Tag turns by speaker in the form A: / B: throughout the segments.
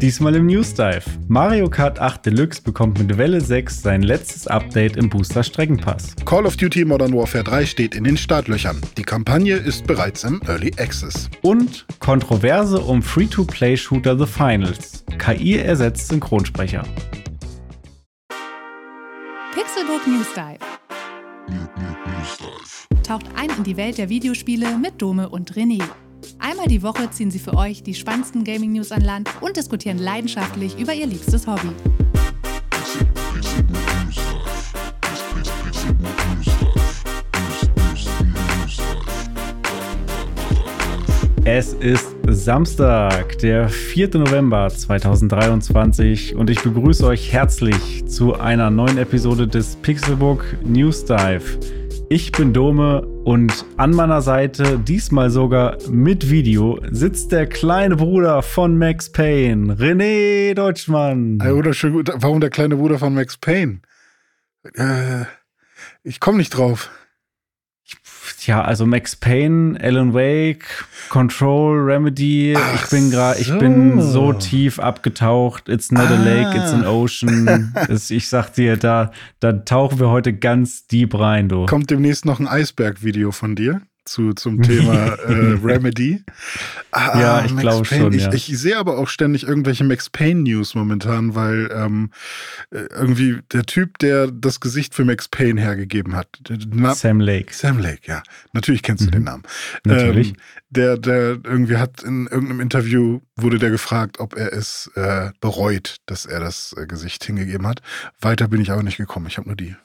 A: Diesmal im News Dive. Mario Kart 8 Deluxe bekommt mit Welle 6 sein letztes Update im Booster Streckenpass.
B: Call of Duty Modern Warfare 3 steht in den Startlöchern. Die Kampagne ist bereits im Early Access.
A: Und Kontroverse um Free-to-Play-Shooter The Finals. KI ersetzt Synchronsprecher.
C: Pixelbook News Dive. Taucht ein in die Welt der Videospiele mit Dome und René. Einmal die Woche ziehen sie für euch die spannendsten Gaming-News an Land und diskutieren leidenschaftlich über ihr liebstes Hobby.
A: Es ist Samstag, der 4. November 2023 und ich begrüße euch herzlich zu einer neuen Episode des Pixelbook News Dive. Ich bin Dome und an meiner Seite, diesmal sogar mit Video, sitzt der kleine Bruder von Max Payne, René Deutschmann.
B: Hey, oder schön gut. Warum der kleine Bruder von Max Payne? Äh, ich komme nicht drauf.
A: Ja, also Max Payne, Alan Wake, Control, Remedy. Ach ich bin gerade, so. ich bin so tief abgetaucht. It's not ah. a lake, it's an ocean. ich sag dir, da, da tauchen wir heute ganz deep rein, du.
B: Kommt demnächst noch ein Eisberg-Video von dir? Zu, zum Thema äh, Remedy.
A: Ah, ja, ich glaube schon.
B: Ich,
A: ja.
B: ich, sehe aber auch ständig irgendwelche Max Payne News momentan, weil ähm, äh, irgendwie der Typ, der das Gesicht für Max Payne hergegeben hat,
A: Sam Lake.
B: Sam Lake, ja. Natürlich kennst du den mhm. Namen.
A: Natürlich. Ähm,
B: der, der irgendwie hat in irgendeinem Interview wurde der gefragt, ob er es äh, bereut, dass er das äh, Gesicht hingegeben hat. Weiter bin ich aber nicht gekommen. Ich habe nur die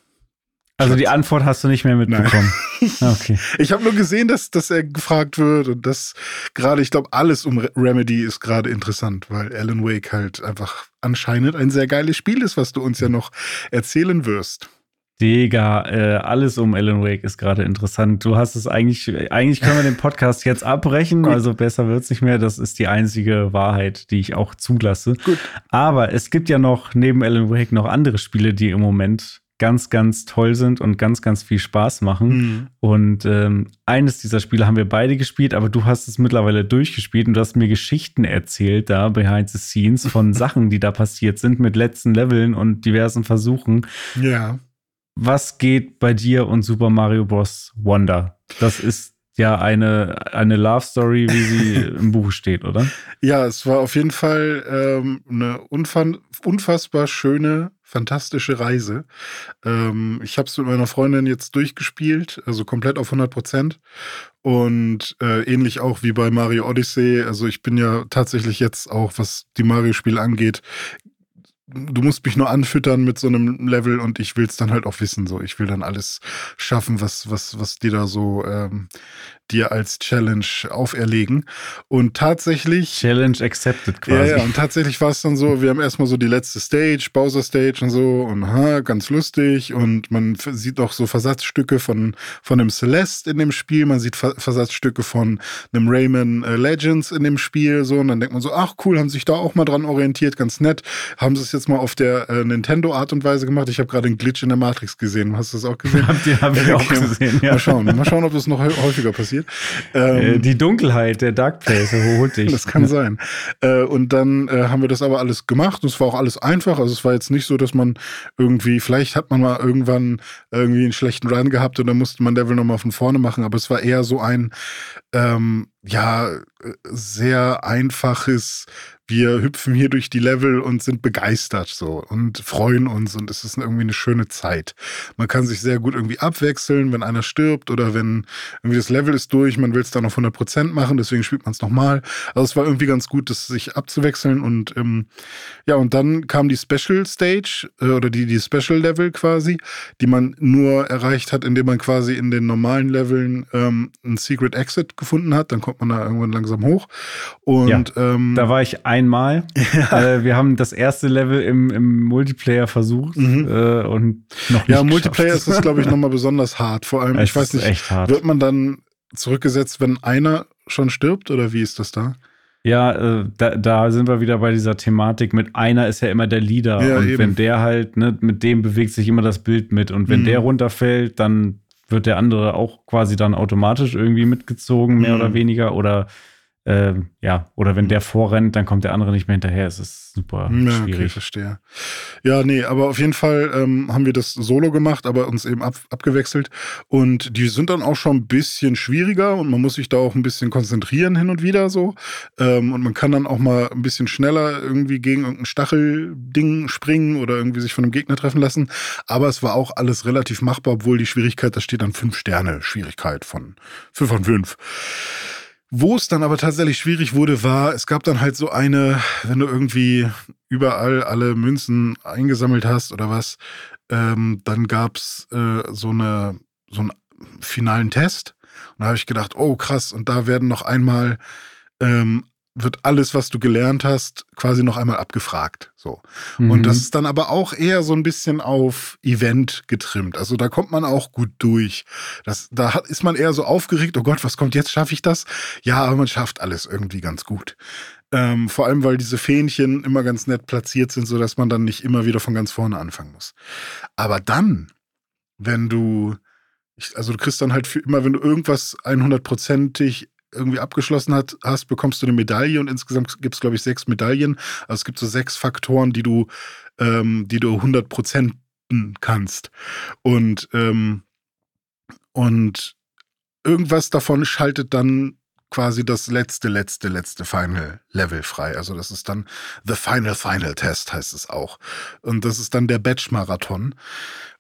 A: also die Antwort hast du nicht mehr mitbekommen.
B: okay. Ich habe nur gesehen, dass, dass er gefragt wird und das gerade, ich glaube, alles um Remedy ist gerade interessant, weil Alan Wake halt einfach anscheinend ein sehr geiles Spiel ist, was du uns ja noch erzählen wirst.
A: Digga, äh, alles um Alan Wake ist gerade interessant. Du hast es eigentlich, eigentlich können wir den Podcast jetzt abbrechen, also besser wird es nicht mehr. Das ist die einzige Wahrheit, die ich auch zulasse. Gut. Aber es gibt ja noch neben Alan Wake noch andere Spiele, die im Moment ganz, ganz toll sind und ganz, ganz viel Spaß machen. Mhm. Und ähm, eines dieser Spiele haben wir beide gespielt, aber du hast es mittlerweile durchgespielt und du hast mir Geschichten erzählt da behind the scenes von Sachen, die da passiert sind mit letzten Leveln und diversen Versuchen.
B: Ja.
A: Was geht bei dir und Super Mario Bros. Wonder? Das ist ja eine, eine Love Story, wie sie im Buch steht, oder?
B: Ja, es war auf jeden Fall ähm, eine unfassbar schöne fantastische Reise. Ähm, ich habe es mit meiner Freundin jetzt durchgespielt, also komplett auf 100 Prozent. Und äh, ähnlich auch wie bei Mario Odyssey. Also ich bin ja tatsächlich jetzt auch, was die Mario-Spiele angeht, du musst mich nur anfüttern mit so einem Level und ich will es dann halt auch wissen. So, ich will dann alles schaffen, was, was, was dir da so ähm, dir als Challenge auferlegen. Und tatsächlich.
A: Challenge accepted quasi.
B: Ja, ja, und tatsächlich war es dann so, wir haben erstmal so die letzte Stage, Bowser Stage und so, und ha, ganz lustig. Und man sieht auch so Versatzstücke von, von einem Celeste in dem Spiel, man sieht Versatzstücke von einem Rayman äh, Legends in dem Spiel, so, und dann denkt man so, ach cool, haben sich da auch mal dran orientiert, ganz nett. Haben sie es jetzt mal auf der äh, Nintendo-Art und Weise gemacht. Ich habe gerade einen Glitch in der Matrix gesehen. Hast du das auch gesehen?
A: Hab die habe ich auch gesehen,
B: ja. Mal schauen, mal schauen, ob das noch häufiger passiert passiert.
A: Ähm, die Dunkelheit der Dark Place holt dich.
B: das kann sein. Äh, und dann äh, haben wir das aber alles gemacht. Es war auch alles einfach. Also es war jetzt nicht so, dass man irgendwie, vielleicht hat man mal irgendwann irgendwie einen schlechten Run gehabt und dann musste man Level nochmal von vorne machen. Aber es war eher so ein, ähm, ja, äh, sehr einfaches wir hüpfen hier durch die Level und sind begeistert so und freuen uns und es ist irgendwie eine schöne Zeit. Man kann sich sehr gut irgendwie abwechseln, wenn einer stirbt oder wenn irgendwie das Level ist durch, man will es dann auf 100% machen, deswegen spielt man es nochmal. Also es war irgendwie ganz gut, das sich abzuwechseln und ähm, ja, und dann kam die Special Stage äh, oder die, die Special Level quasi, die man nur erreicht hat, indem man quasi in den normalen Leveln ähm, ein Secret Exit gefunden hat, dann kommt man da irgendwann langsam hoch und ja,
A: ähm, da war ich einmal. Ja. Äh, wir haben das erste Level im, im Multiplayer versucht mhm. äh, und noch nicht
B: Ja, Multiplayer ist das, glaube ich, nochmal besonders hart. Vor allem, es ich weiß nicht, wird man dann zurückgesetzt, wenn einer schon stirbt oder wie ist das da?
A: Ja, äh, da, da, sind wir wieder bei dieser Thematik mit einer ist ja immer der Leader. Ja, und eben. wenn der halt, ne, mit dem bewegt sich immer das Bild mit. Und wenn mhm. der runterfällt, dann wird der andere auch quasi dann automatisch irgendwie mitgezogen, mehr mhm. oder weniger. Oder ähm, ja, oder wenn der vorrennt, dann kommt der andere nicht mehr hinterher. Es ist super ja, schwierig. Okay,
B: verstehe. Ja, nee, aber auf jeden Fall ähm, haben wir das solo gemacht, aber uns eben ab, abgewechselt. Und die sind dann auch schon ein bisschen schwieriger und man muss sich da auch ein bisschen konzentrieren hin und wieder so. Ähm, und man kann dann auch mal ein bisschen schneller irgendwie gegen irgendein Stachelding springen oder irgendwie sich von einem Gegner treffen lassen. Aber es war auch alles relativ machbar, obwohl die Schwierigkeit, da steht dann fünf Sterne Schwierigkeit von fünf von fünf. Wo es dann aber tatsächlich schwierig wurde, war, es gab dann halt so eine, wenn du irgendwie überall alle Münzen eingesammelt hast oder was, ähm, dann gab es äh, so, eine, so einen finalen Test. Und da habe ich gedacht, oh krass, und da werden noch einmal ähm, wird alles, was du gelernt hast, quasi noch einmal abgefragt. So. Mhm. Und das ist dann aber auch eher so ein bisschen auf Event getrimmt. Also da kommt man auch gut durch. Das, da hat, ist man eher so aufgeregt, oh Gott, was kommt jetzt? Schaffe ich das? Ja, aber man schafft alles irgendwie ganz gut. Ähm, vor allem, weil diese Fähnchen immer ganz nett platziert sind, sodass man dann nicht immer wieder von ganz vorne anfangen muss. Aber dann, wenn du, also du kriegst dann halt für immer, wenn du irgendwas 100%ig irgendwie abgeschlossen hat, hast, bekommst du eine Medaille und insgesamt gibt es, glaube ich, sechs Medaillen. Also es gibt so sechs Faktoren, die du, ähm, die du 100 Prozenten kannst. Und, ähm, und irgendwas davon schaltet dann quasi das letzte, letzte, letzte Final Level frei. Also das ist dann The Final Final Test heißt es auch. Und das ist dann der Batch Marathon.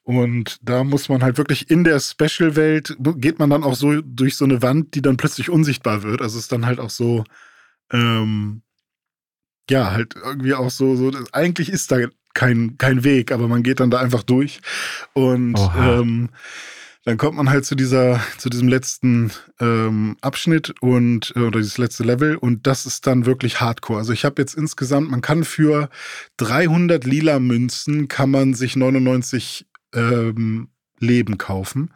B: Und da muss man halt wirklich in der Special-Welt, geht man dann auch so durch so eine Wand, die dann plötzlich unsichtbar wird. Also es ist dann halt auch so, ähm, ja, halt irgendwie auch so, so, eigentlich ist da kein, kein Weg, aber man geht dann da einfach durch. Und ähm, dann kommt man halt zu dieser, zu diesem letzten ähm, Abschnitt und äh, oder dieses letzte Level und das ist dann wirklich Hardcore. Also ich habe jetzt insgesamt, man kann für 300 lila Münzen kann man sich 99 ähm, Leben kaufen.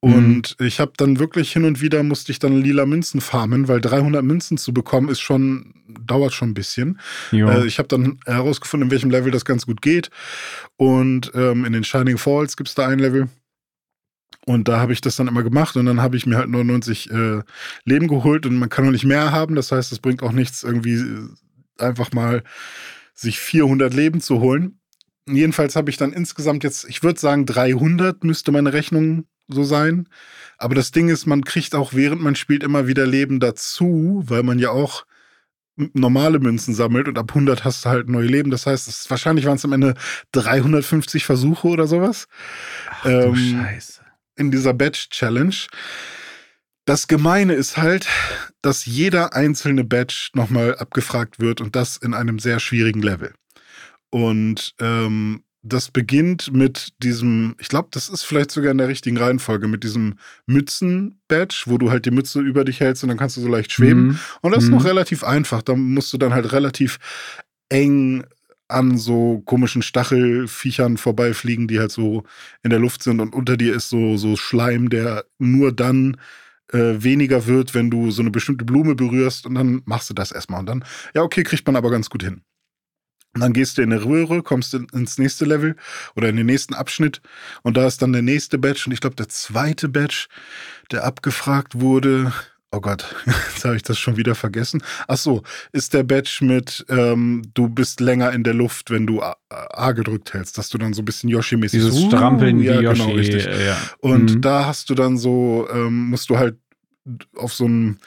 B: Und mhm. ich habe dann wirklich hin und wieder musste ich dann lila Münzen farmen, weil 300 Münzen zu bekommen ist schon, dauert schon ein bisschen. Äh, ich habe dann herausgefunden, in welchem Level das ganz gut geht. Und ähm, in den Shining Falls gibt es da ein Level. Und da habe ich das dann immer gemacht und dann habe ich mir halt 99 äh, Leben geholt und man kann noch nicht mehr haben. Das heißt, es bringt auch nichts, irgendwie äh, einfach mal sich 400 Leben zu holen. Jedenfalls habe ich dann insgesamt jetzt, ich würde sagen 300 müsste meine Rechnung so sein. Aber das Ding ist, man kriegt auch während man spielt immer wieder Leben dazu, weil man ja auch normale Münzen sammelt und ab 100 hast du halt neue Leben. Das heißt, es, wahrscheinlich waren es am Ende 350 Versuche oder sowas.
A: Ach, ähm, Scheiße.
B: In dieser Badge Challenge. Das Gemeine ist halt, dass jeder einzelne Badge nochmal abgefragt wird und das in einem sehr schwierigen Level. Und ähm, das beginnt mit diesem, ich glaube, das ist vielleicht sogar in der richtigen Reihenfolge, mit diesem Mützen-Badge, wo du halt die Mütze über dich hältst und dann kannst du so leicht schweben. Mhm. Und das ist noch mhm. relativ einfach. Da musst du dann halt relativ eng an so komischen Stachelfiechern vorbeifliegen, die halt so in der Luft sind und unter dir ist so, so Schleim, der nur dann äh, weniger wird, wenn du so eine bestimmte Blume berührst und dann machst du das erstmal und dann, ja, okay, kriegt man aber ganz gut hin. Und dann gehst du in eine Röhre, kommst ins nächste Level oder in den nächsten Abschnitt und da ist dann der nächste Batch und ich glaube der zweite Batch, der abgefragt wurde. Oh Gott, jetzt habe ich das schon wieder vergessen. Ach so, ist der Batch mit ähm, du bist länger in der Luft, wenn du A, A gedrückt hältst, dass du dann so ein bisschen Yoshi-mäßig
A: Dieses so, Strampeln ja, wie Yoshi. Genau, richtig.
B: Ja. Und mhm. da hast du dann so, ähm, musst du halt auf so ein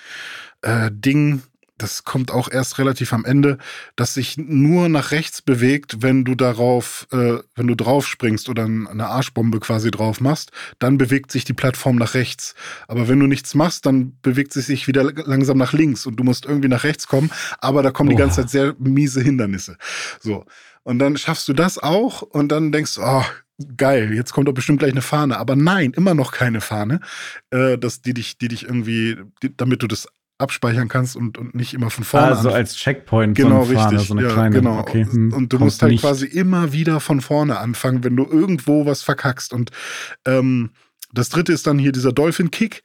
B: äh, Ding das kommt auch erst relativ am Ende, dass sich nur nach rechts bewegt, wenn du darauf, äh, wenn du drauf springst oder eine Arschbombe quasi drauf machst, dann bewegt sich die Plattform nach rechts. Aber wenn du nichts machst, dann bewegt sie sich wieder langsam nach links und du musst irgendwie nach rechts kommen, aber da kommen oh. die ganze Zeit sehr miese Hindernisse. So. Und dann schaffst du das auch und dann denkst du, oh, geil, jetzt kommt doch bestimmt gleich eine Fahne. Aber nein, immer noch keine Fahne, äh, dass die dich, die dich irgendwie, die, damit du das abspeichern kannst und, und nicht immer von vorne.
A: Also als Checkpoint
B: genau, so richtig. so eine ja, kleine. Genau. Okay. Hm, und du musst halt nicht. quasi immer wieder von vorne anfangen, wenn du irgendwo was verkackst. Und ähm, das dritte ist dann hier dieser Dolphin Kick.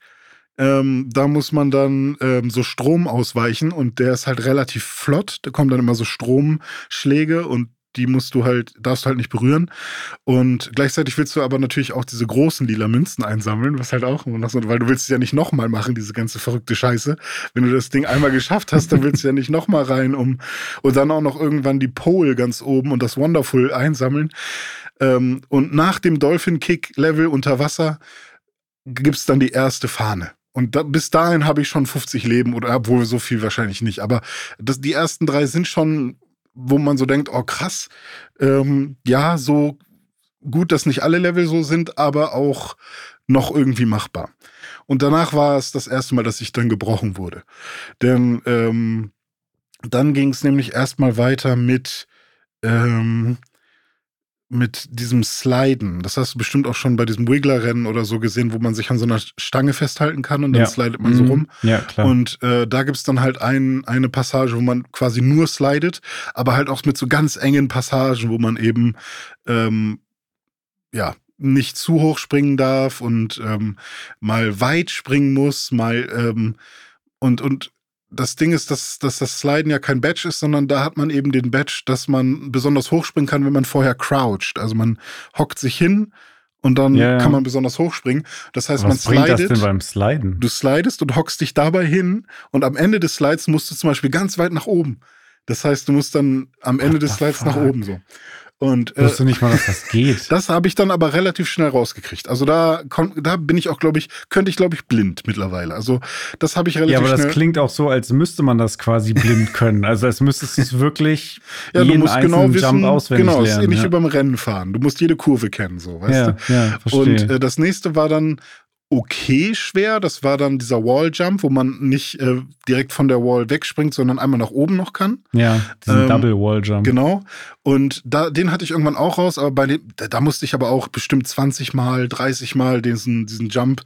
B: Ähm, da muss man dann ähm, so Strom ausweichen und der ist halt relativ flott. Da kommen dann immer so Stromschläge und die musst du halt, darfst du halt nicht berühren. Und gleichzeitig willst du aber natürlich auch diese großen lila Münzen einsammeln, was halt auch noch so, weil du willst es ja nicht nochmal machen, diese ganze verrückte Scheiße. Wenn du das Ding einmal geschafft hast, dann willst du ja nicht nochmal rein, um und dann auch noch irgendwann die Pole ganz oben und das Wonderful einsammeln. Ähm, und nach dem Dolphin Kick Level unter Wasser gibt's dann die erste Fahne. Und da, bis dahin habe ich schon 50 Leben oder obwohl so viel wahrscheinlich nicht. Aber das, die ersten drei sind schon, wo man so denkt, oh krass, ähm, ja, so gut, dass nicht alle Level so sind, aber auch noch irgendwie machbar. Und danach war es das erste Mal, dass ich dann gebrochen wurde. Denn ähm, dann ging es nämlich erstmal weiter mit ähm, mit diesem Sliden. Das hast du bestimmt auch schon bei diesem Wiggler-Rennen oder so gesehen, wo man sich an so einer Stange festhalten kann und dann ja. slidet man so mhm. rum.
A: Ja, klar.
B: Und äh, da gibt's dann halt ein, eine Passage, wo man quasi nur slidet, aber halt auch mit so ganz engen Passagen, wo man eben ähm, ja nicht zu hoch springen darf und ähm, mal weit springen muss, mal ähm, und und das Ding ist, dass, dass das Sliden ja kein Badge ist, sondern da hat man eben den Badge, dass man besonders hochspringen kann, wenn man vorher croucht. Also man hockt sich hin und dann ja, ja. kann man besonders hochspringen. Das heißt,
A: was
B: man slidet.
A: Das denn beim Sliden?
B: Du slidest und hockst dich dabei hin und am Ende des Slides musst du zum Beispiel ganz weit nach oben. Das heißt, du musst dann am Ende What des Slides fuck? nach oben so. Und,
A: äh, Wusste nicht mal, dass das geht.
B: Das habe ich dann aber relativ schnell rausgekriegt. Also da, da bin ich auch, glaube ich, könnte ich, glaube ich, blind mittlerweile. Also das habe ich relativ schnell. Ja, aber
A: das klingt auch so, als müsste man das quasi blind können. Also als müsstest du es wirklich
B: ja, jeden du musst genau wissen, Jump auswendig genau, lernen. Genau, ist ähnlich ja. wie beim Rennen fahren. Du musst jede Kurve kennen, so, weißt ja, du? Ja, verstehe. Und äh, das nächste war dann okay schwer. Das war dann dieser Wall Jump, wo man nicht äh, direkt von der Wall wegspringt, sondern einmal nach oben noch kann.
A: Ja, diesen ähm, Double Wall Jump.
B: Genau. Und da, den hatte ich irgendwann auch raus, aber bei dem, da, da musste ich aber auch bestimmt 20 Mal, 30 Mal diesen, diesen Jump,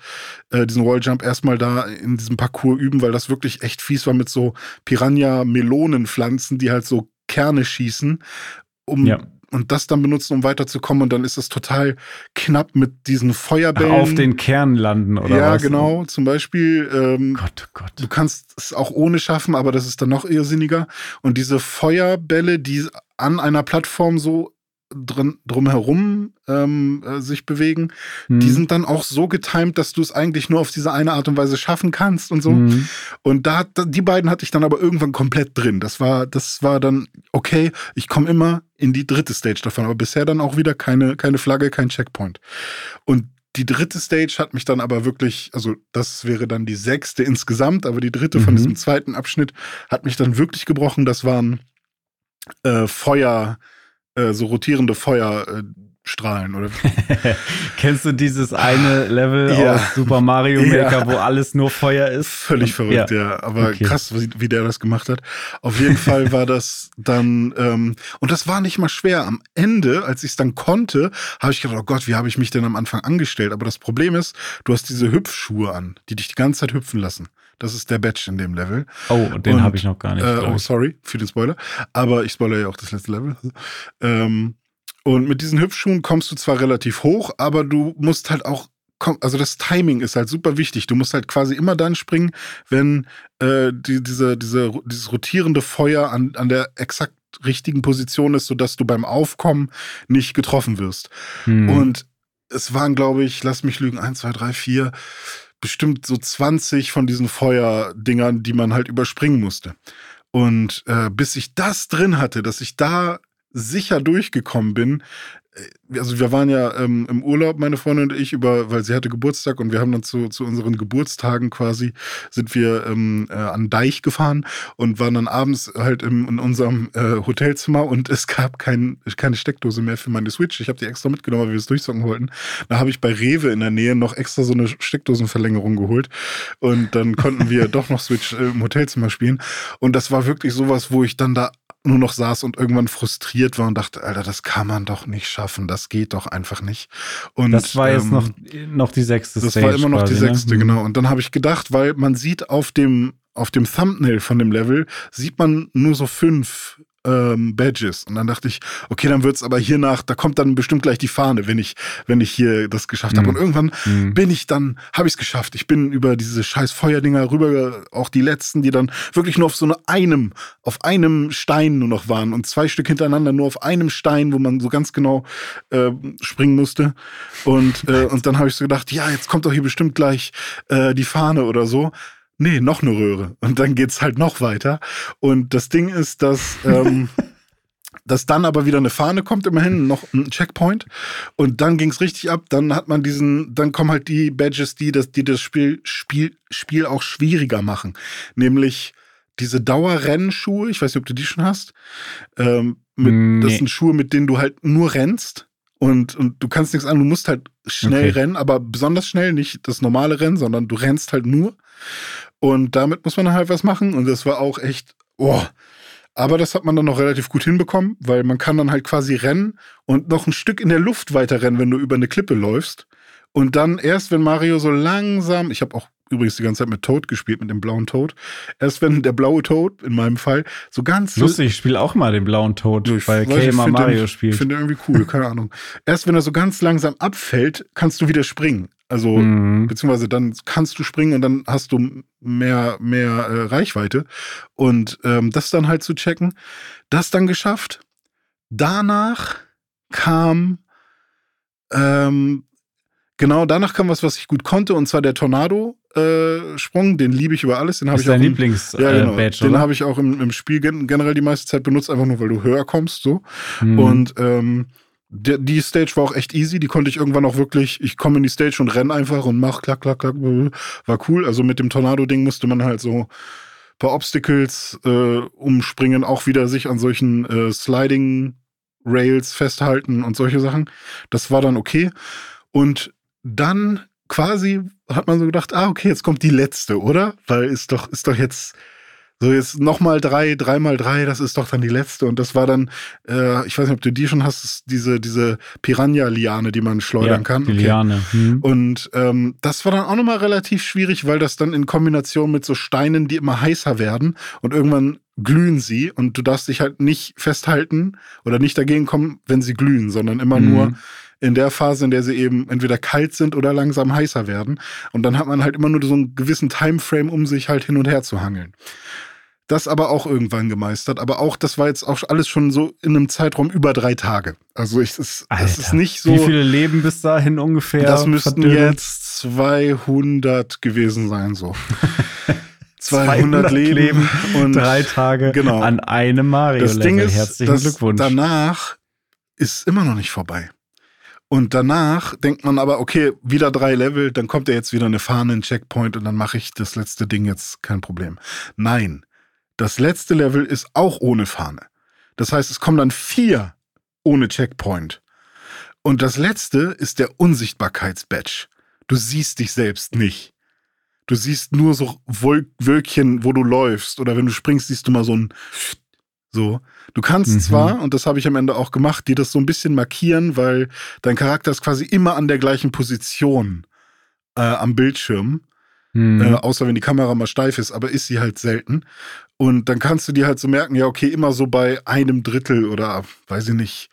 B: äh, diesen Wall Jump erstmal da in diesem Parcours üben, weil das wirklich echt fies war mit so Piranha-Melonenpflanzen, die halt so Kerne schießen, um ja und das dann benutzen, um weiterzukommen. Und dann ist es total knapp mit diesen Feuerbällen.
A: Auf den Kern landen, oder
B: ja,
A: was?
B: Ja, genau. Zum Beispiel, ähm,
A: Gott, oh Gott.
B: du kannst es auch ohne schaffen, aber das ist dann noch irrsinniger. Und diese Feuerbälle, die an einer Plattform so drin, drumherum ähm, äh, sich bewegen, mhm. die sind dann auch so getimt, dass du es eigentlich nur auf diese eine Art und Weise schaffen kannst und so. Mhm. Und da, die beiden hatte ich dann aber irgendwann komplett drin. Das war, das war dann okay. Ich komme immer in die dritte Stage davon, aber bisher dann auch wieder keine, keine Flagge, kein Checkpoint. Und die dritte Stage hat mich dann aber wirklich, also das wäre dann die sechste insgesamt, aber die dritte mhm. von diesem zweiten Abschnitt hat mich dann wirklich gebrochen. Das waren äh, Feuer, äh, so rotierende Feuerstrahlen, oder?
A: Kennst du dieses eine Level ja. aus Super Mario Maker, ja. wo alles nur Feuer ist?
B: Völlig verrückt, ja. ja. Aber okay. krass, wie, wie, der das gemacht hat. Auf jeden Fall war das dann, ähm, und das war nicht mal schwer. Am Ende, als ich es dann konnte, habe ich gedacht, oh Gott, wie habe ich mich denn am Anfang angestellt? Aber das Problem ist, du hast diese Hüpfschuhe an, die dich die ganze Zeit hüpfen lassen. Das ist der Badge in dem Level.
A: Oh, den habe ich noch gar nicht.
B: Äh, oh, sorry für den Spoiler. Aber ich spoilere ja auch das letzte Level. Ähm, und mit diesen Hüpfschuhen kommst du zwar relativ hoch, aber du musst halt auch also das Timing ist halt super wichtig. Du musst halt quasi immer dann springen, wenn äh, die, diese, diese, dieses rotierende Feuer an, an der exakt richtigen Position ist, sodass du beim Aufkommen nicht getroffen wirst. Hm. Und es waren, glaube ich, lass mich lügen, eins, zwei, drei, vier, bestimmt so 20 von diesen Feuerdingern, die man halt überspringen musste. Und äh, bis ich das drin hatte, dass ich da sicher durchgekommen bin, also wir waren ja ähm, im Urlaub, meine Freundin und ich, über, weil sie hatte Geburtstag und wir haben dann zu, zu unseren Geburtstagen quasi, sind wir ähm, äh, an Deich gefahren und waren dann abends halt im, in unserem äh, Hotelzimmer und es gab kein, keine Steckdose mehr für meine Switch. Ich habe die extra mitgenommen, weil wir es durchzocken wollten. Da habe ich bei Rewe in der Nähe noch extra so eine Steckdosenverlängerung geholt und dann konnten wir doch noch Switch äh, im Hotelzimmer spielen. Und das war wirklich sowas, wo ich dann da nur noch saß und irgendwann frustriert war und dachte, Alter, das kann man doch nicht schaffen, das geht doch einfach nicht. Und
A: das war jetzt ähm, noch, noch die sechste
B: Das Stage war immer noch quasi, die ne? sechste, ne? genau. Und dann habe ich gedacht, weil man sieht auf dem auf dem Thumbnail von dem Level sieht man nur so fünf ähm, Badges. Und dann dachte ich, okay, dann wird's aber hier nach, da kommt dann bestimmt gleich die Fahne, wenn ich, wenn ich hier das geschafft habe.
A: Mhm.
B: Und irgendwann
A: Mhm.
B: bin ich dann, habe ich es geschafft. Ich bin über diese scheiß Feuerdinger rüber, auch die letzten, die dann wirklich nur auf so einem, auf einem Stein nur noch waren und zwei Stück hintereinander nur auf einem Stein, wo man so ganz genau äh, springen musste. Und, äh, und dann habe ich so gedacht, ja, jetzt kommt doch hier bestimmt gleich äh, die Fahne oder so. Nee, noch eine Röhre. Und dann geht's halt noch weiter. Und das Ding ist, dass, ähm, dass dann aber wieder eine Fahne kommt, immerhin noch ein Checkpoint. Und dann ging's richtig ab. Dann hat man diesen, dann kommen halt die Badges, die das, die das Spiel, Spiel, Spiel auch schwieriger machen. Nämlich diese Dauerrennschuhe. Ich weiß nicht, ob du die schon hast. Ähm, mit,
A: Nee.
B: Das sind Schuhe, mit denen du halt nur rennst. Und, und du kannst nichts an, du musst halt schnell
A: Okay.
B: rennen, aber besonders schnell, nicht das normale Rennen, sondern du rennst halt nur. Und damit muss man dann halt was machen. Und das war auch echt, oh. Aber das hat man dann noch relativ gut hinbekommen, weil man kann dann halt quasi rennen und noch ein Stück in der Luft weiter rennen, wenn du über eine Klippe läufst. Und dann erst, wenn Mario so langsam, ich habe auch übrigens die ganze Zeit mit Toad gespielt, mit dem blauen Toad, erst wenn der blaue Toad, in meinem Fall, so ganz
A: Lustig, ich spiele auch mal den blauen Tod,
B: Ja, ich
A: weil Kay
B: ich
A: immer Mario
B: den,
A: spielt.
B: Ich finde irgendwie cool, keine Ahnung. Erst wenn er so ganz langsam abfällt, kannst du wieder springen. Also,
A: Mhm.
B: beziehungsweise dann kannst du springen und dann hast du mehr, mehr äh, Reichweite. Und ähm, das dann halt zu checken, das dann geschafft. Danach kam, ähm, genau, danach kam was, was ich gut konnte, und zwar der Tornado-Sprung. den liebe ich über alles. Den habe ich auch
A: dein
B: im-
A: Lieblings-Badge,
B: ja, genau.
A: äh,
B: Den
A: oder?
B: habe ich auch im, im Spiel gen generell die meiste Zeit benutzt, einfach nur, weil du höher kommst, so.
A: Mhm.
B: Und ähm, die Stage war auch echt easy. Die konnte ich irgendwann auch wirklich, ich komme in die Stage und renn einfach und mach klack, klack, klack. War cool. Also mit dem Tornado-Ding musste man halt so ein paar Obstacles äh, umspringen, auch wieder sich an solchen äh, Sliding Rails festhalten und solche Sachen. Das war dann okay. Und dann quasi hat man so gedacht, ah, okay, jetzt kommt die letzte, oder? Weil ist doch, ist doch jetzt so jetzt nochmal drei, dreimal drei, das ist doch dann die letzte. Und das war dann, äh, ich weiß nicht, ob du die schon hast, diese, diese Piranha-Liane, die man schleudern
A: ja,
B: kann.
A: Die
B: Okay.
A: Liane. Mhm.
B: Und ähm, das war dann auch nochmal relativ schwierig, weil das dann in Kombination mit so Steinen, die immer heißer werden und irgendwann glühen sie und du darfst dich halt nicht festhalten oder nicht dagegen kommen, wenn sie glühen, sondern immer
A: Mhm.
B: nur in der Phase, in der sie eben entweder kalt sind oder langsam heißer werden. Und dann hat man halt immer nur so einen gewissen Timeframe, um sich halt hin und her zu hangeln. Das aber auch irgendwann gemeistert. Aber auch, das war jetzt auch alles schon so in einem Zeitraum über drei Tage. Also ich, es, es ist nicht so.
A: Wie viele Leben bis dahin ungefähr?
B: Das müssten
A: verdünnen?
B: jetzt 200 gewesen sein, so. 200 Leben und
A: drei Tage
B: genau.
A: an einem Mario
B: das Ding ist,
A: Herzlichen
B: dass
A: Glückwunsch.
B: danach ist immer noch nicht vorbei. Und danach denkt man aber, okay, wieder drei Level, dann kommt ja jetzt wieder eine Fahne, ein Checkpoint und dann mache ich das letzte Ding jetzt kein Problem. Nein, das letzte Level ist auch ohne Fahne. Das heißt, es kommen dann vier ohne Checkpoint. Und das letzte ist der Unsichtbarkeitsbadge. Du siehst dich selbst nicht. Du siehst nur so Wölkchen, wo du läufst. Oder wenn du springst, siehst du mal so ein so. Du kannst
A: Mhm.
B: zwar, und das habe ich am Ende auch gemacht, dir das so ein bisschen markieren, weil dein Charakter ist quasi immer an der gleichen Position äh, am Bildschirm.
A: Mhm.
B: Äh, außer wenn die Kamera mal steif ist, aber ist sie halt selten. Und dann kannst du dir halt so merken, ja, okay, immer so bei einem Drittel oder weiß ich nicht,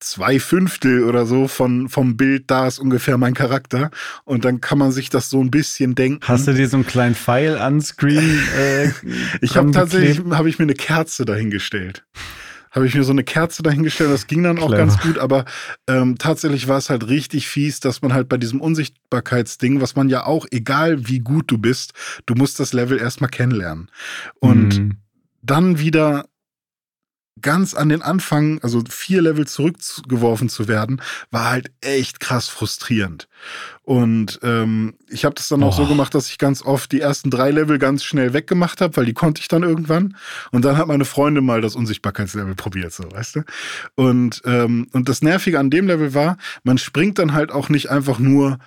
B: zwei Fünftel oder so von, vom Bild, da ist ungefähr mein Charakter. Und dann kann man sich das so ein bisschen denken.
A: Hast du dir so einen kleinen Pfeil an Screen? Äh,
B: Ich habe tatsächlich, habe ich mir eine Kerze dahingestellt. Habe ich mir so eine Kerze dahingestellt, das ging dann auch
A: Clever.
B: ganz gut, aber ähm, tatsächlich war es halt richtig fies, dass man halt bei diesem Unsichtbarkeitsding, was man ja auch, egal wie gut du bist, du musst das Level erstmal kennenlernen. Und
A: Mhm.
B: dann wieder ganz an den Anfang, also vier Level zurückgeworfen zu werden, war halt echt krass frustrierend. Und ähm, ich habe das dann auch
A: Oh.
B: so gemacht, dass ich ganz oft die ersten drei Level ganz schnell weggemacht habe, weil die konnte ich dann irgendwann. Und dann hat meine Freundin mal das Unsichtbarkeitslevel probiert, so, weißt du? Und, ähm, und das Nervige an dem Level war, man springt dann halt auch nicht einfach nur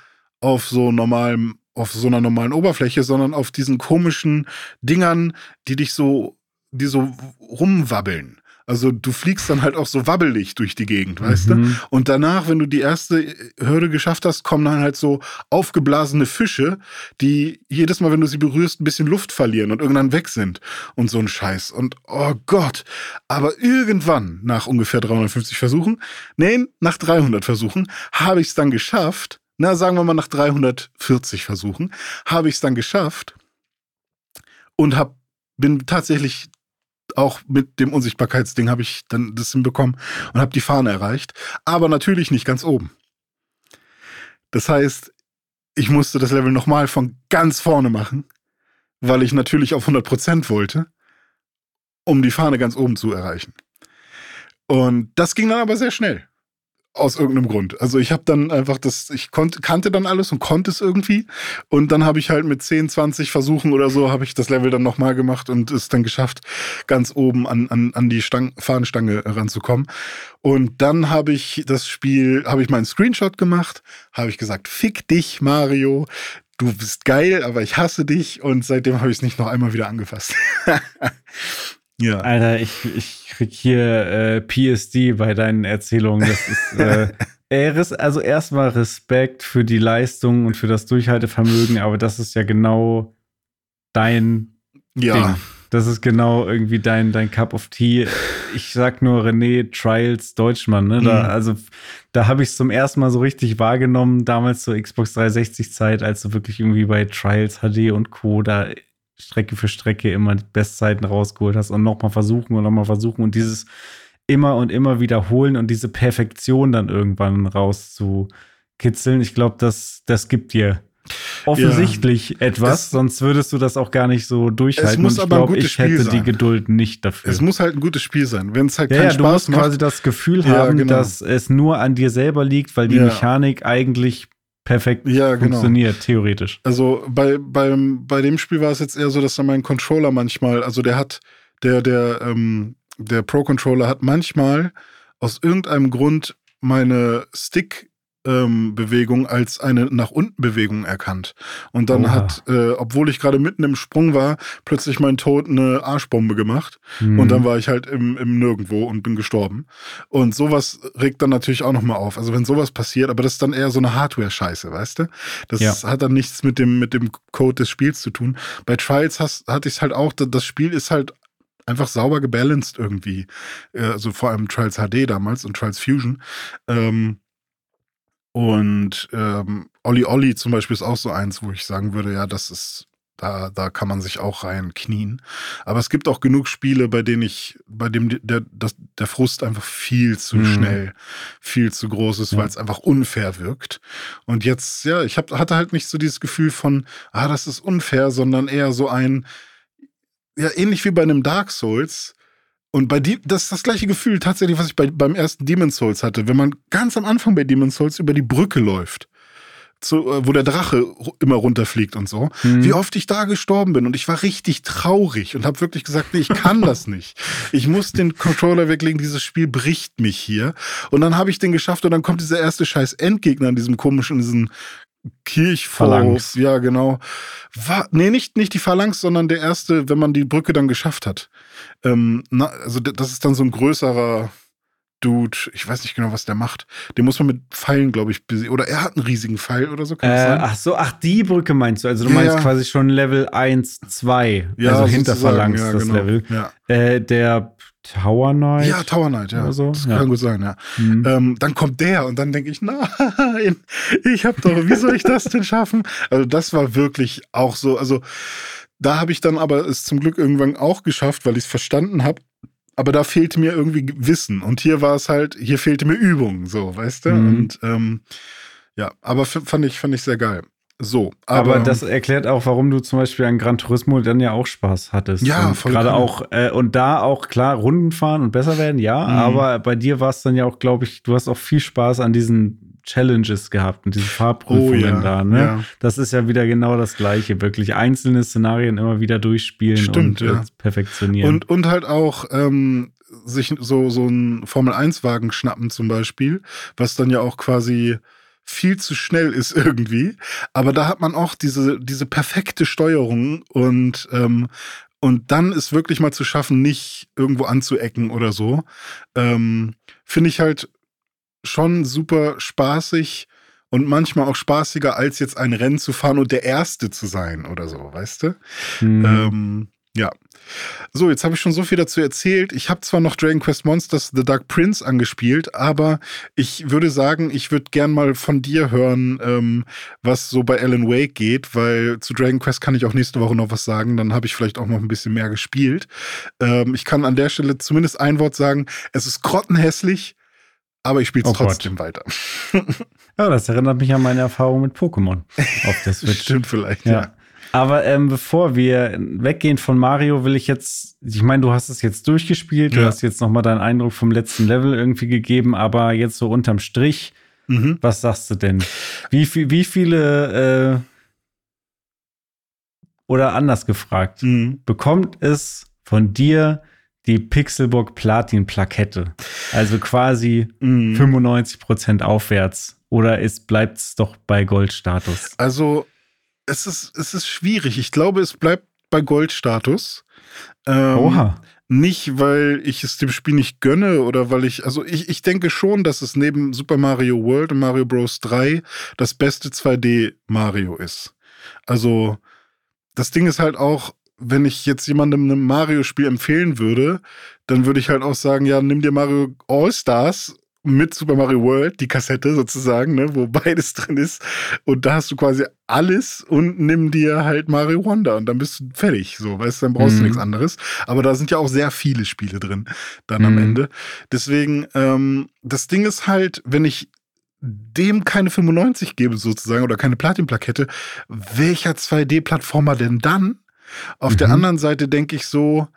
B: auf so normalem, auf so einer normalen Oberfläche, sondern auf diesen komischen Dingern, die dich so, die so rumwabbeln. Also du fliegst dann halt auch so wabbelig durch die Gegend, weißt mhm. du? Und danach, wenn du die erste Hürde geschafft hast, kommen dann halt so aufgeblasene Fische, die jedes Mal, wenn du sie berührst, ein bisschen Luft verlieren und irgendwann weg sind und so ein Scheiß. Und oh Gott. Aber irgendwann, nach ungefähr 350 Versuchen, nee, nach 300 Versuchen, habe ich es dann geschafft, na, sagen wir mal nach 340 Versuchen, habe ich es dann geschafft und hab, bin tatsächlich auch mit dem Unsichtbarkeitsding habe ich dann das hinbekommen und habe die Fahne erreicht, aber natürlich nicht ganz oben. Das heißt, ich musste das Level nochmal von ganz vorne machen, weil ich natürlich auf 100% wollte, um die Fahne ganz oben zu erreichen. Und das ging dann aber sehr schnell aus irgendeinem Grund. Also ich habe dann einfach das, ich konnte, kannte dann alles und konnte es irgendwie. Und dann habe ich halt mit 10, 20 Versuchen oder so, habe ich das Level dann nochmal gemacht und es dann geschafft, ganz oben an, an, an die Stang, Fahnenstange ranzukommen. Und dann habe ich das Spiel, habe ich meinen Screenshot gemacht, habe ich gesagt, fick dich, Mario. Du bist geil, aber ich hasse dich. Und seitdem habe ich es nicht noch einmal wieder angefasst.
A: Ja. Alter, ich, ich krieg hier äh, PSD bei deinen Erzählungen. Das ist äh, also erstmal Respekt für die Leistung und für das Durchhaltevermögen, aber das ist ja genau dein ja. Ding. Das ist genau irgendwie dein, dein Cup of Tea. Ich sag nur René Trials Deutschmann, ne? Da, mhm. Also, da habe ich es zum ersten Mal so richtig wahrgenommen, damals zur Xbox 360 Zeit, als du wirklich irgendwie bei Trials HD und Co. da Strecke für Strecke immer die Bestzeiten rausgeholt hast und nochmal versuchen und nochmal versuchen und dieses immer und immer wiederholen und diese Perfektion dann irgendwann rauszukitzeln. Ich glaube, das, das gibt dir offensichtlich ja, etwas, sonst würdest du das auch gar nicht so durchhalten. Es
B: muss und ich glaube, ich
A: hätte
B: sein.
A: die Geduld nicht dafür.
B: Es muss halt ein gutes Spiel sein. Wenn es halt
A: ja,
B: keinen
A: ja,
B: Spaß
A: du musst
B: macht,
A: quasi das Gefühl ja, haben, genau. dass es nur an dir selber liegt, weil die Mechanik eigentlich perfekt ja, genau. funktioniert, theoretisch.
B: Also bei, beim, bei dem Spiel war es jetzt eher so, dass dann mein Controller manchmal, also der hat, der, der, ähm, der Pro-Controller hat manchmal aus irgendeinem Grund meine Stick Bewegung als eine nach unten Bewegung erkannt. Und dann Oha. hat, äh, obwohl ich gerade mitten im Sprung war, plötzlich mein Tod eine Arschbombe gemacht. Mhm. Und dann war ich halt im, im Nirgendwo und bin gestorben. Und sowas regt dann natürlich auch nochmal auf. Also wenn sowas passiert, aber das ist dann eher so eine Hardware-Scheiße, weißt du? Das ja. hat dann nichts mit dem, mit dem Code des Spiels zu tun. Bei Trials hast, hatte ich es halt auch, das Spiel ist halt einfach sauber gebalanced irgendwie. Äh, also vor allem Trials HD damals und Trials Fusion. Ähm, und ähm, Olli Olli zum Beispiel ist auch so eins, wo ich sagen würde, ja, das ist, da, da kann man sich auch rein knien. Aber es gibt auch genug Spiele, bei denen ich, bei dem der, das, der Frust einfach viel zu mhm. schnell, viel zu groß ist, ja. weil es einfach unfair wirkt. Und jetzt, ja, ich hab, hatte halt nicht so dieses Gefühl von, ah, das ist unfair, sondern eher so ein, ja, ähnlich wie bei einem Dark Souls, und bei die, das ist das gleiche Gefühl tatsächlich, was ich bei, beim ersten Demon's Souls hatte. Wenn man ganz am Anfang bei Demon's Souls über die Brücke läuft, zu, äh, wo der Drache immer runterfliegt und so, mhm. wie oft ich da gestorben bin. Und ich war richtig traurig und habe wirklich gesagt, nee, ich kann das nicht. Ich muss den Controller weglegen, dieses Spiel bricht mich hier. Und dann habe ich den geschafft und dann kommt dieser erste scheiß Endgegner in diesem komischen, diesen Kirchphalanx. Ja, genau. War, nee, nicht, nicht die Phalanx, sondern der erste, wenn man die Brücke dann geschafft hat. Ähm, na, also das ist dann so ein größerer Dude. Ich weiß nicht genau, was der macht. Den muss man mit Pfeilen, glaube ich, besiegen. Oder er hat einen riesigen Pfeil oder so.
A: Kann äh, sein? Ach so, ach, die Brücke meinst du. Also du ja, meinst ja. quasi schon Level 1, 2. Ja, also hinter Phalanx ja, das genau. Level. Äh, der Tower Knight?
B: Ja, Tower Knight, ja. So? Das kann gut sein, ja. Mhm. Ähm, dann kommt der und dann denke ich, nein, ich habe doch, wie soll ich das denn schaffen? Also das war wirklich auch so, also da habe ich dann aber es zum Glück irgendwann auch geschafft, weil ich es verstanden habe. Aber da fehlte mir irgendwie Wissen. Und hier war es halt, hier fehlte mir Übung, so, weißt du? Mhm. Und ähm, ja, aber fand ich, fand ich sehr geil. So,
A: aber, aber, das erklärt auch, warum du zum Beispiel an Gran Turismo dann ja auch Spaß hattest.
B: Ja, voll
A: Gerade auch, äh, und da auch klar, Runden fahren und besser werden, ja, mhm. aber bei dir war es dann ja auch, glaube ich, du hast auch viel Spaß an diesen Challenges gehabt und diese Fahrprüfungen oh, ja, da, ne? Ja. Das ist ja wieder genau das Gleiche, wirklich einzelne Szenarien immer wieder durchspielen
B: Stimmt,
A: und
B: ja.
A: perfektionieren.
B: Und, und halt auch, ähm, sich so, so einen Formel-1-Wagen schnappen zum Beispiel, was dann ja auch quasi viel zu schnell ist irgendwie. Aber da hat man auch diese, diese perfekte Steuerung und, ähm, Und dann ist wirklich mal zu schaffen, nicht irgendwo anzuecken oder so, ähm, finde ich halt schon super spaßig und manchmal auch spaßiger, als jetzt ein Rennen zu fahren und der Erste zu sein oder so, weißt du? Mhm. Ähm, ja. So, jetzt habe ich schon so viel dazu erzählt. Ich habe zwar noch Dragon Quest Monsters The Dark Prince angespielt, aber ich würde sagen, ich würde gern mal von dir hören, ähm, was so bei Alan Wake geht, weil zu Dragon Quest kann ich auch nächste Woche noch was sagen. Dann habe ich vielleicht auch noch ein bisschen mehr gespielt. Ähm, ich kann an der Stelle zumindest ein Wort sagen: Es ist grottenhässlich, aber ich spiele es oh trotzdem Gott. weiter.
A: ja, das erinnert mich an meine Erfahrung mit Pokémon auf der Switch.
B: Stimmt vielleicht, ja. ja.
A: Aber ähm, bevor wir weggehen von Mario, will ich jetzt, ich meine, du hast es jetzt durchgespielt, ja. du hast jetzt nochmal deinen Eindruck vom letzten Level irgendwie gegeben, aber jetzt so unterm Strich, mhm. was sagst du denn? Wie, viel, wie viele, äh, oder anders gefragt, mhm. bekommt es von dir die Pixelbook Platin Plakette? Also quasi mhm. 95% aufwärts. Oder bleibt es doch bei Goldstatus?
B: Also es ist, es ist schwierig. Ich glaube, es bleibt bei Goldstatus. Ähm, Oha. Nicht, weil ich es dem Spiel nicht gönne oder weil ich, also ich, ich denke schon, dass es neben Super Mario World und Mario Bros. 3 das beste 2D Mario ist. Also, das Ding ist halt auch, wenn ich jetzt jemandem ein Mario-Spiel empfehlen würde, dann würde ich halt auch sagen, ja, nimm dir Mario All-Stars mit Super Mario World, die Kassette sozusagen, ne, wo beides drin ist. Und da hast du quasi alles und nimm dir halt Mario Wonder und dann bist du fertig. So, weißt du, dann brauchst mhm. du nichts anderes. Aber da sind ja auch sehr viele Spiele drin dann mhm. am Ende. Deswegen, ähm, das Ding ist halt, wenn ich dem keine 95 gebe sozusagen oder keine Platin-Plakette, welcher 2D-Plattformer denn dann? Auf mhm. der anderen Seite denke ich so,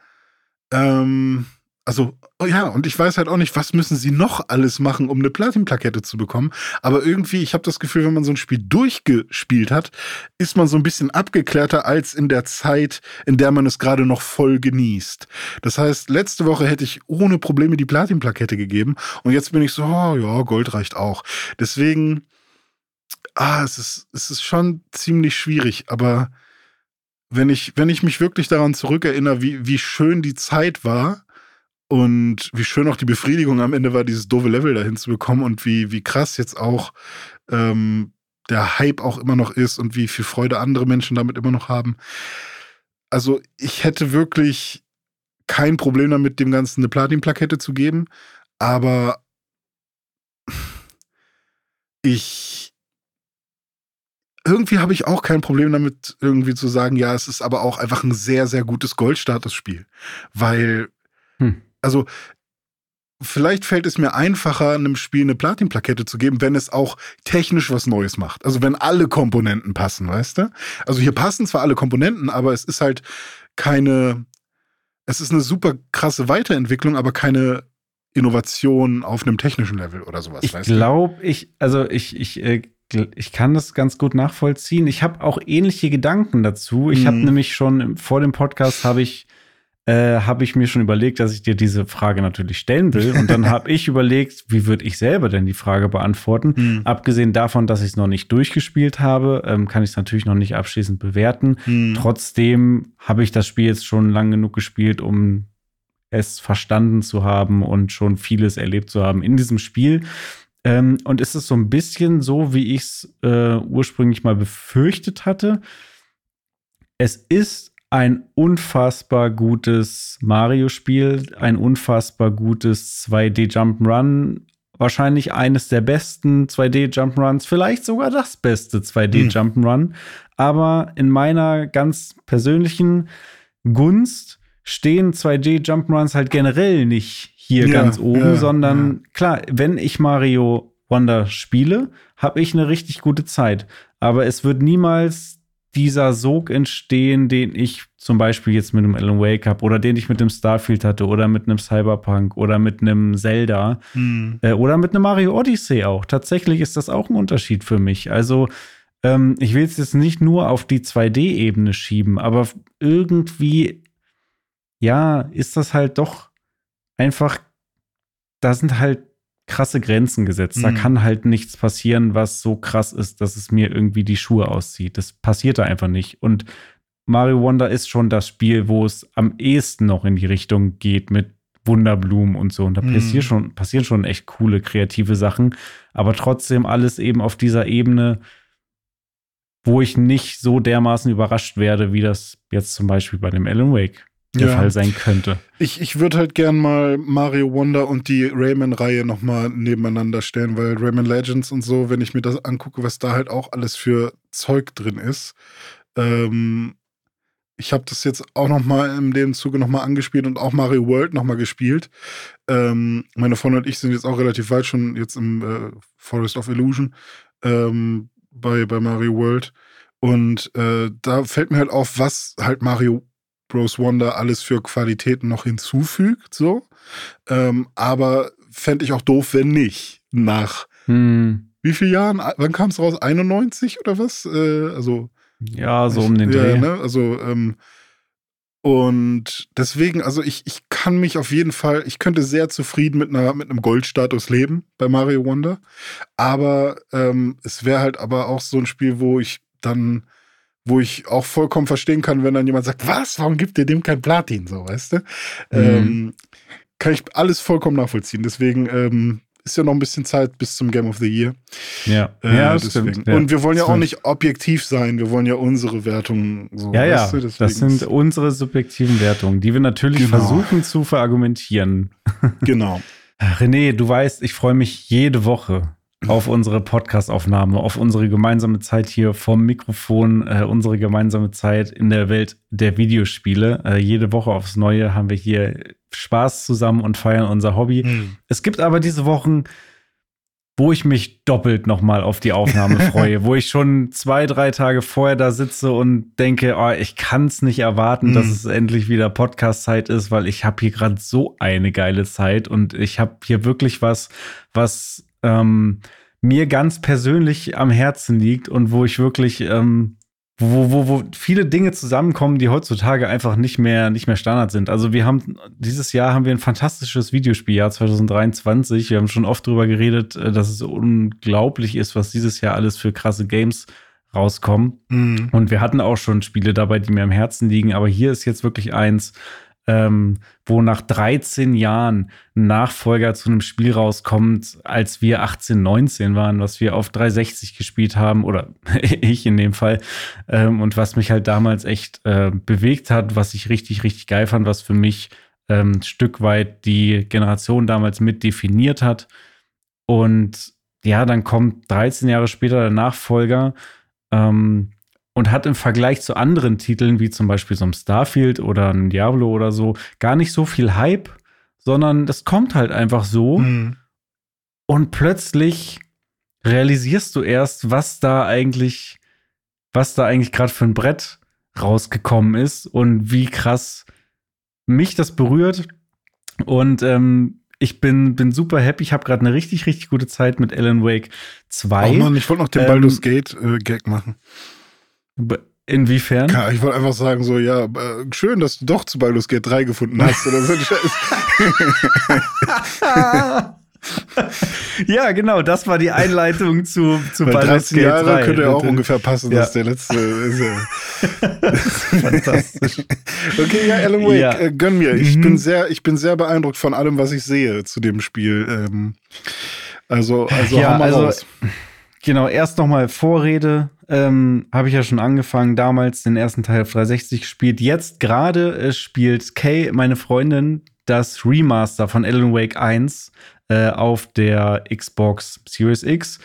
B: ähm, also oh ja, und ich weiß halt auch nicht, was müssen sie noch alles machen, um eine Platin-Plakette zu bekommen. Aber irgendwie, ich habe das Gefühl, wenn man so ein Spiel durchgespielt hat, ist man so ein bisschen abgeklärter als in der Zeit, in der man es gerade noch voll genießt. Das heißt, letzte Woche hätte ich ohne Probleme die Platin-Plakette gegeben und jetzt bin ich so, oh, ja, Gold reicht auch. Deswegen, ah, es ist, es ist schon ziemlich schwierig, aber wenn ich, wenn ich mich wirklich daran zurückerinnere, wie, wie schön die Zeit war, und wie schön auch die Befriedigung am Ende war, dieses doofe Level dahin zu bekommen und wie, wie krass jetzt auch ähm, der Hype auch immer noch ist und wie viel Freude andere Menschen damit immer noch haben. Also ich hätte wirklich kein Problem damit, dem Ganzen eine Platin-Plakette zu geben, aber ich irgendwie habe ich auch kein Problem damit, irgendwie zu sagen, ja, es ist aber auch einfach ein sehr, sehr gutes Goldstatus-Spiel. Weil hm also vielleicht fällt es mir einfacher, einem Spiel eine Platin-Plakette zu geben, wenn es auch technisch was Neues macht. Also wenn alle Komponenten passen, weißt du? Also hier passen zwar alle Komponenten, aber es ist halt keine, es ist eine super krasse Weiterentwicklung, aber keine Innovation auf einem technischen Level oder sowas.
A: Ich glaube, ich, also ich, ich, äh, ich kann das ganz gut nachvollziehen. Ich habe auch ähnliche Gedanken dazu. Ich mhm. habe nämlich schon vor dem Podcast habe ich äh, habe ich mir schon überlegt, dass ich dir diese Frage natürlich stellen will. Und dann habe ich überlegt, wie würde ich selber denn die Frage beantworten? Mhm. Abgesehen davon, dass ich es noch nicht durchgespielt habe, ähm, kann ich es natürlich noch nicht abschließend bewerten. Mhm. Trotzdem habe ich das Spiel jetzt schon lang genug gespielt, um es verstanden zu haben und schon vieles erlebt zu haben in diesem Spiel. Ähm, und ist es so ein bisschen so, wie ich es äh, ursprünglich mal befürchtet hatte. Es ist ein unfassbar gutes Mario-Spiel, ein unfassbar gutes 2D Jump'n'Run, wahrscheinlich eines der besten 2D Jump'n'Runs, vielleicht sogar das beste 2D hm. Jump'n'Run. Aber in meiner ganz persönlichen Gunst stehen 2D Jump'n'Runs halt generell nicht hier ja, ganz oben, ja, sondern ja. klar, wenn ich Mario Wonder spiele, habe ich eine richtig gute Zeit. Aber es wird niemals dieser Sog entstehen, den ich zum Beispiel jetzt mit einem Alan Wake habe oder den ich mit einem Starfield hatte oder mit einem Cyberpunk oder mit einem Zelda hm. äh, oder mit einem Mario Odyssey auch. Tatsächlich ist das auch ein Unterschied für mich. Also ähm, ich will es jetzt nicht nur auf die 2D-Ebene schieben, aber irgendwie, ja, ist das halt doch einfach, da sind halt krasse Grenzen gesetzt. Mhm. Da kann halt nichts passieren, was so krass ist, dass es mir irgendwie die Schuhe auszieht. Das passiert da einfach nicht. Und Mario Wonder ist schon das Spiel, wo es am ehesten noch in die Richtung geht mit Wunderblumen und so. Und da mhm. passieren, schon, passieren schon echt coole, kreative Sachen. Aber trotzdem alles eben auf dieser Ebene, wo ich nicht so dermaßen überrascht werde, wie das jetzt zum Beispiel bei dem Alan Wake der ja. Fall sein könnte.
B: Ich, ich würde halt gern mal Mario Wonder und die Rayman-Reihe nochmal nebeneinander stellen, weil Rayman Legends und so, wenn ich mir das angucke, was da halt auch alles für Zeug drin ist. Ähm, ich habe das jetzt auch nochmal in dem Zuge nochmal angespielt und auch Mario World nochmal gespielt. Ähm, meine Freundin und ich sind jetzt auch relativ weit schon jetzt im äh, Forest of Illusion ähm, bei, bei Mario World. Und äh, da fällt mir halt auf, was halt Mario Bros Wonder alles für Qualitäten noch hinzufügt, so. Ähm, aber fände ich auch doof, wenn nicht. Nach hm. wie vielen Jahren? Wann kam es raus? 91 oder was? Äh, also.
A: Ja, so um den Dreh. Ja,
B: ne? Also, ähm, und deswegen, also ich, ich kann mich auf jeden Fall, ich könnte sehr zufrieden mit, einer, mit einem Goldstatus leben bei Mario Wonder. Aber ähm, es wäre halt aber auch so ein Spiel, wo ich dann wo ich auch vollkommen verstehen kann, wenn dann jemand sagt, was, warum gibt ihr dem kein Platin, so, weißt du? Mhm. Ähm, kann ich alles vollkommen nachvollziehen. Deswegen ähm, ist ja noch ein bisschen Zeit bis zum Game of the Year.
A: Ja,
B: äh, ja stimmt. Ja, Und wir wollen ja auch nicht objektiv sein, wir wollen ja unsere Wertungen
A: so. Ja, ja, das sind unsere subjektiven Wertungen, die wir natürlich genau. versuchen zu verargumentieren.
B: Genau.
A: René, du weißt, ich freue mich jede Woche auf unsere Podcastaufnahme, auf unsere gemeinsame Zeit hier vom Mikrofon, äh, unsere gemeinsame Zeit in der Welt der Videospiele. Äh, jede Woche aufs Neue haben wir hier Spaß zusammen und feiern unser Hobby. Mhm. Es gibt aber diese Wochen, wo ich mich doppelt nochmal auf die Aufnahme freue, wo ich schon zwei, drei Tage vorher da sitze und denke, oh, ich kann es nicht erwarten, mhm. dass es endlich wieder Podcast-Zeit ist, weil ich habe hier gerade so eine geile Zeit und ich habe hier wirklich was, was ähm, mir ganz persönlich am Herzen liegt und wo ich wirklich, ähm, wo, wo, wo viele Dinge zusammenkommen, die heutzutage einfach nicht mehr, nicht mehr Standard sind. Also wir haben, dieses Jahr haben wir ein fantastisches Videospieljahr 2023. Wir haben schon oft darüber geredet, äh, dass es unglaublich ist, was dieses Jahr alles für krasse Games rauskommen. Mhm. Und wir hatten auch schon Spiele dabei, die mir am Herzen liegen, aber hier ist jetzt wirklich eins, ähm, wo nach 13 Jahren ein Nachfolger zu einem Spiel rauskommt, als wir 18, 19 waren, was wir auf 360 gespielt haben, oder ich in dem Fall, ähm, und was mich halt damals echt äh, bewegt hat, was ich richtig, richtig geil fand, was für mich ähm, ein Stück weit die Generation damals mit definiert hat. Und ja, dann kommt 13 Jahre später der Nachfolger. Ähm, und hat im Vergleich zu anderen Titeln, wie zum Beispiel so einem Starfield oder einem Diablo oder so, gar nicht so viel Hype, sondern das kommt halt einfach so. Mhm. Und plötzlich realisierst du erst, was da eigentlich, was da eigentlich gerade für ein Brett rausgekommen ist und wie krass mich das berührt. Und ähm, ich bin, bin super happy. Ich habe gerade eine richtig, richtig gute Zeit mit Alan Wake 2.
B: Oh Mann, ich wollte noch den ähm, Baldur's Gate äh, Gag machen.
A: Inwiefern?
B: Ja, ich wollte einfach sagen, so, ja, schön, dass du doch zu Baldur's Gate 3 gefunden hast oder so
A: ja, genau, das war die Einleitung zu, zu
B: Weil Baldur's Gate Jahre 3. könnte ja auch ungefähr passen, ja. dass der letzte ist. Fantastisch. Okay, ja, Alan Wake, ja. Äh, gönn mir. Ich, mhm. bin sehr, ich bin sehr beeindruckt von allem, was ich sehe zu dem Spiel. Ähm, also, also
A: ja, hau mal also, raus. Genau, erst nochmal Vorrede. Ähm, Habe ich ja schon angefangen, damals den ersten Teil auf 360 gespielt. Jetzt gerade äh, spielt Kay, meine Freundin, das Remaster von Alan Wake 1 äh, auf der Xbox Series X.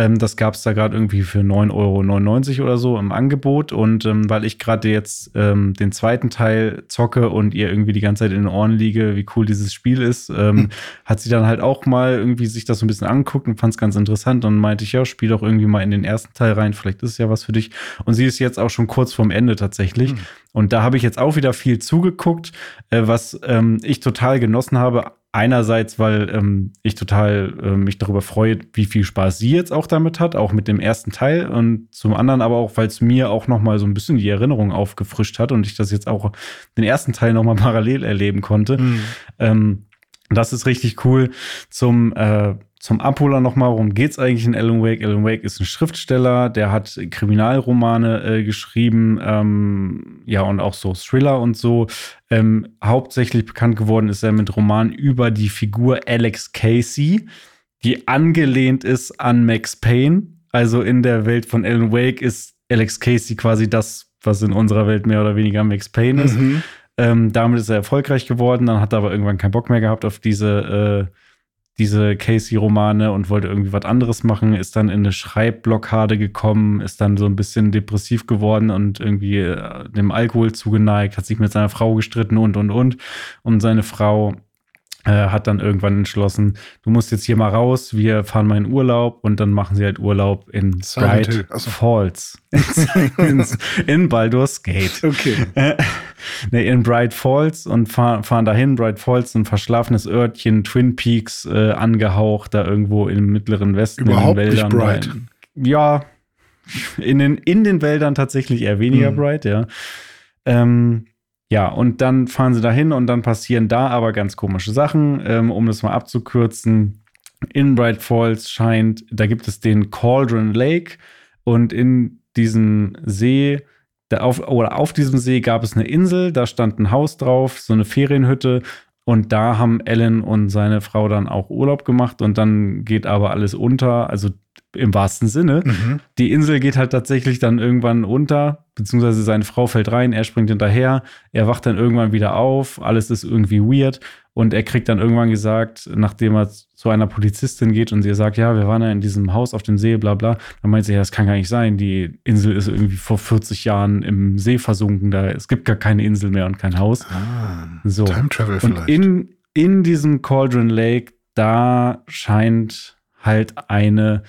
A: Ähm, das gab es da gerade irgendwie für 9,99 Euro oder so im Angebot. Und ähm, weil ich gerade jetzt ähm, den zweiten Teil zocke und ihr irgendwie die ganze Zeit in den Ohren liege, wie cool dieses Spiel ist, ähm, hm. hat sie dann halt auch mal irgendwie sich das so ein bisschen angeguckt und fand es ganz interessant. Und meinte ich, ja, spiel doch irgendwie mal in den ersten Teil rein, vielleicht ist es ja was für dich. Und sie ist jetzt auch schon kurz vorm Ende tatsächlich. Hm. Und da habe ich jetzt auch wieder viel zugeguckt, äh, was ähm, ich total genossen habe Einerseits, weil ähm, ich total äh, mich darüber freue, wie viel Spaß sie jetzt auch damit hat, auch mit dem ersten Teil. Und zum anderen aber auch, weil es mir auch noch mal so ein bisschen die Erinnerung aufgefrischt hat und ich das jetzt auch den ersten Teil noch mal parallel erleben konnte. Mhm. Ähm, das ist richtig cool. Zum, äh, zum Abholer nochmal, worum geht es eigentlich in Alan Wake? Alan Wake ist ein Schriftsteller, der hat Kriminalromane äh, geschrieben, ähm, ja, und auch so Thriller und so. Ähm, hauptsächlich bekannt geworden ist er mit Romanen über die Figur Alex Casey, die angelehnt ist an Max Payne. Also in der Welt von Alan Wake ist Alex Casey quasi das, was in unserer Welt mehr oder weniger Max Payne ist. Mhm. Ähm, damit ist er erfolgreich geworden, dann hat er aber irgendwann keinen Bock mehr gehabt auf diese äh, diese Casey-Romane und wollte irgendwie was anderes machen, ist dann in eine Schreibblockade gekommen, ist dann so ein bisschen depressiv geworden und irgendwie äh, dem Alkohol zugeneigt, hat sich mit seiner Frau gestritten und und und. Und seine Frau äh, hat dann irgendwann entschlossen, du musst jetzt hier mal raus, wir fahren mal in Urlaub und dann machen sie halt Urlaub in Bright Falls. in, in Baldur's Gate.
B: Okay.
A: Äh, nee, in Bright Falls und fahr, fahren dahin. Bright Falls, ein verschlafenes Örtchen, Twin Peaks äh, angehaucht, da irgendwo im mittleren Westen
B: Überhaupt in den Wäldern. Nicht bright.
A: ja, in den, in den Wäldern tatsächlich eher weniger hm. bright, ja. Ähm, ja, und dann fahren sie dahin und dann passieren da aber ganz komische Sachen. Ähm, um das mal abzukürzen, in Bright Falls scheint, da gibt es den Cauldron Lake und in diesem See, auf, oder auf diesem See gab es eine Insel, da stand ein Haus drauf, so eine Ferienhütte und da haben Ellen und seine Frau dann auch Urlaub gemacht und dann geht aber alles unter. Also im wahrsten Sinne. Mhm. Die Insel geht halt tatsächlich dann irgendwann unter, beziehungsweise seine Frau fällt rein, er springt hinterher, er wacht dann irgendwann wieder auf, alles ist irgendwie weird und er kriegt dann irgendwann gesagt, nachdem er zu einer Polizistin geht und sie sagt, ja, wir waren ja in diesem Haus auf dem See, bla bla, dann meint sie, ja, das kann gar nicht sein, die Insel ist irgendwie vor 40 Jahren im See versunken, da es gibt gar keine Insel mehr und kein Haus.
B: Ah, so. Time Travel
A: vielleicht. Und in, in diesem Cauldron Lake, da scheint halt eine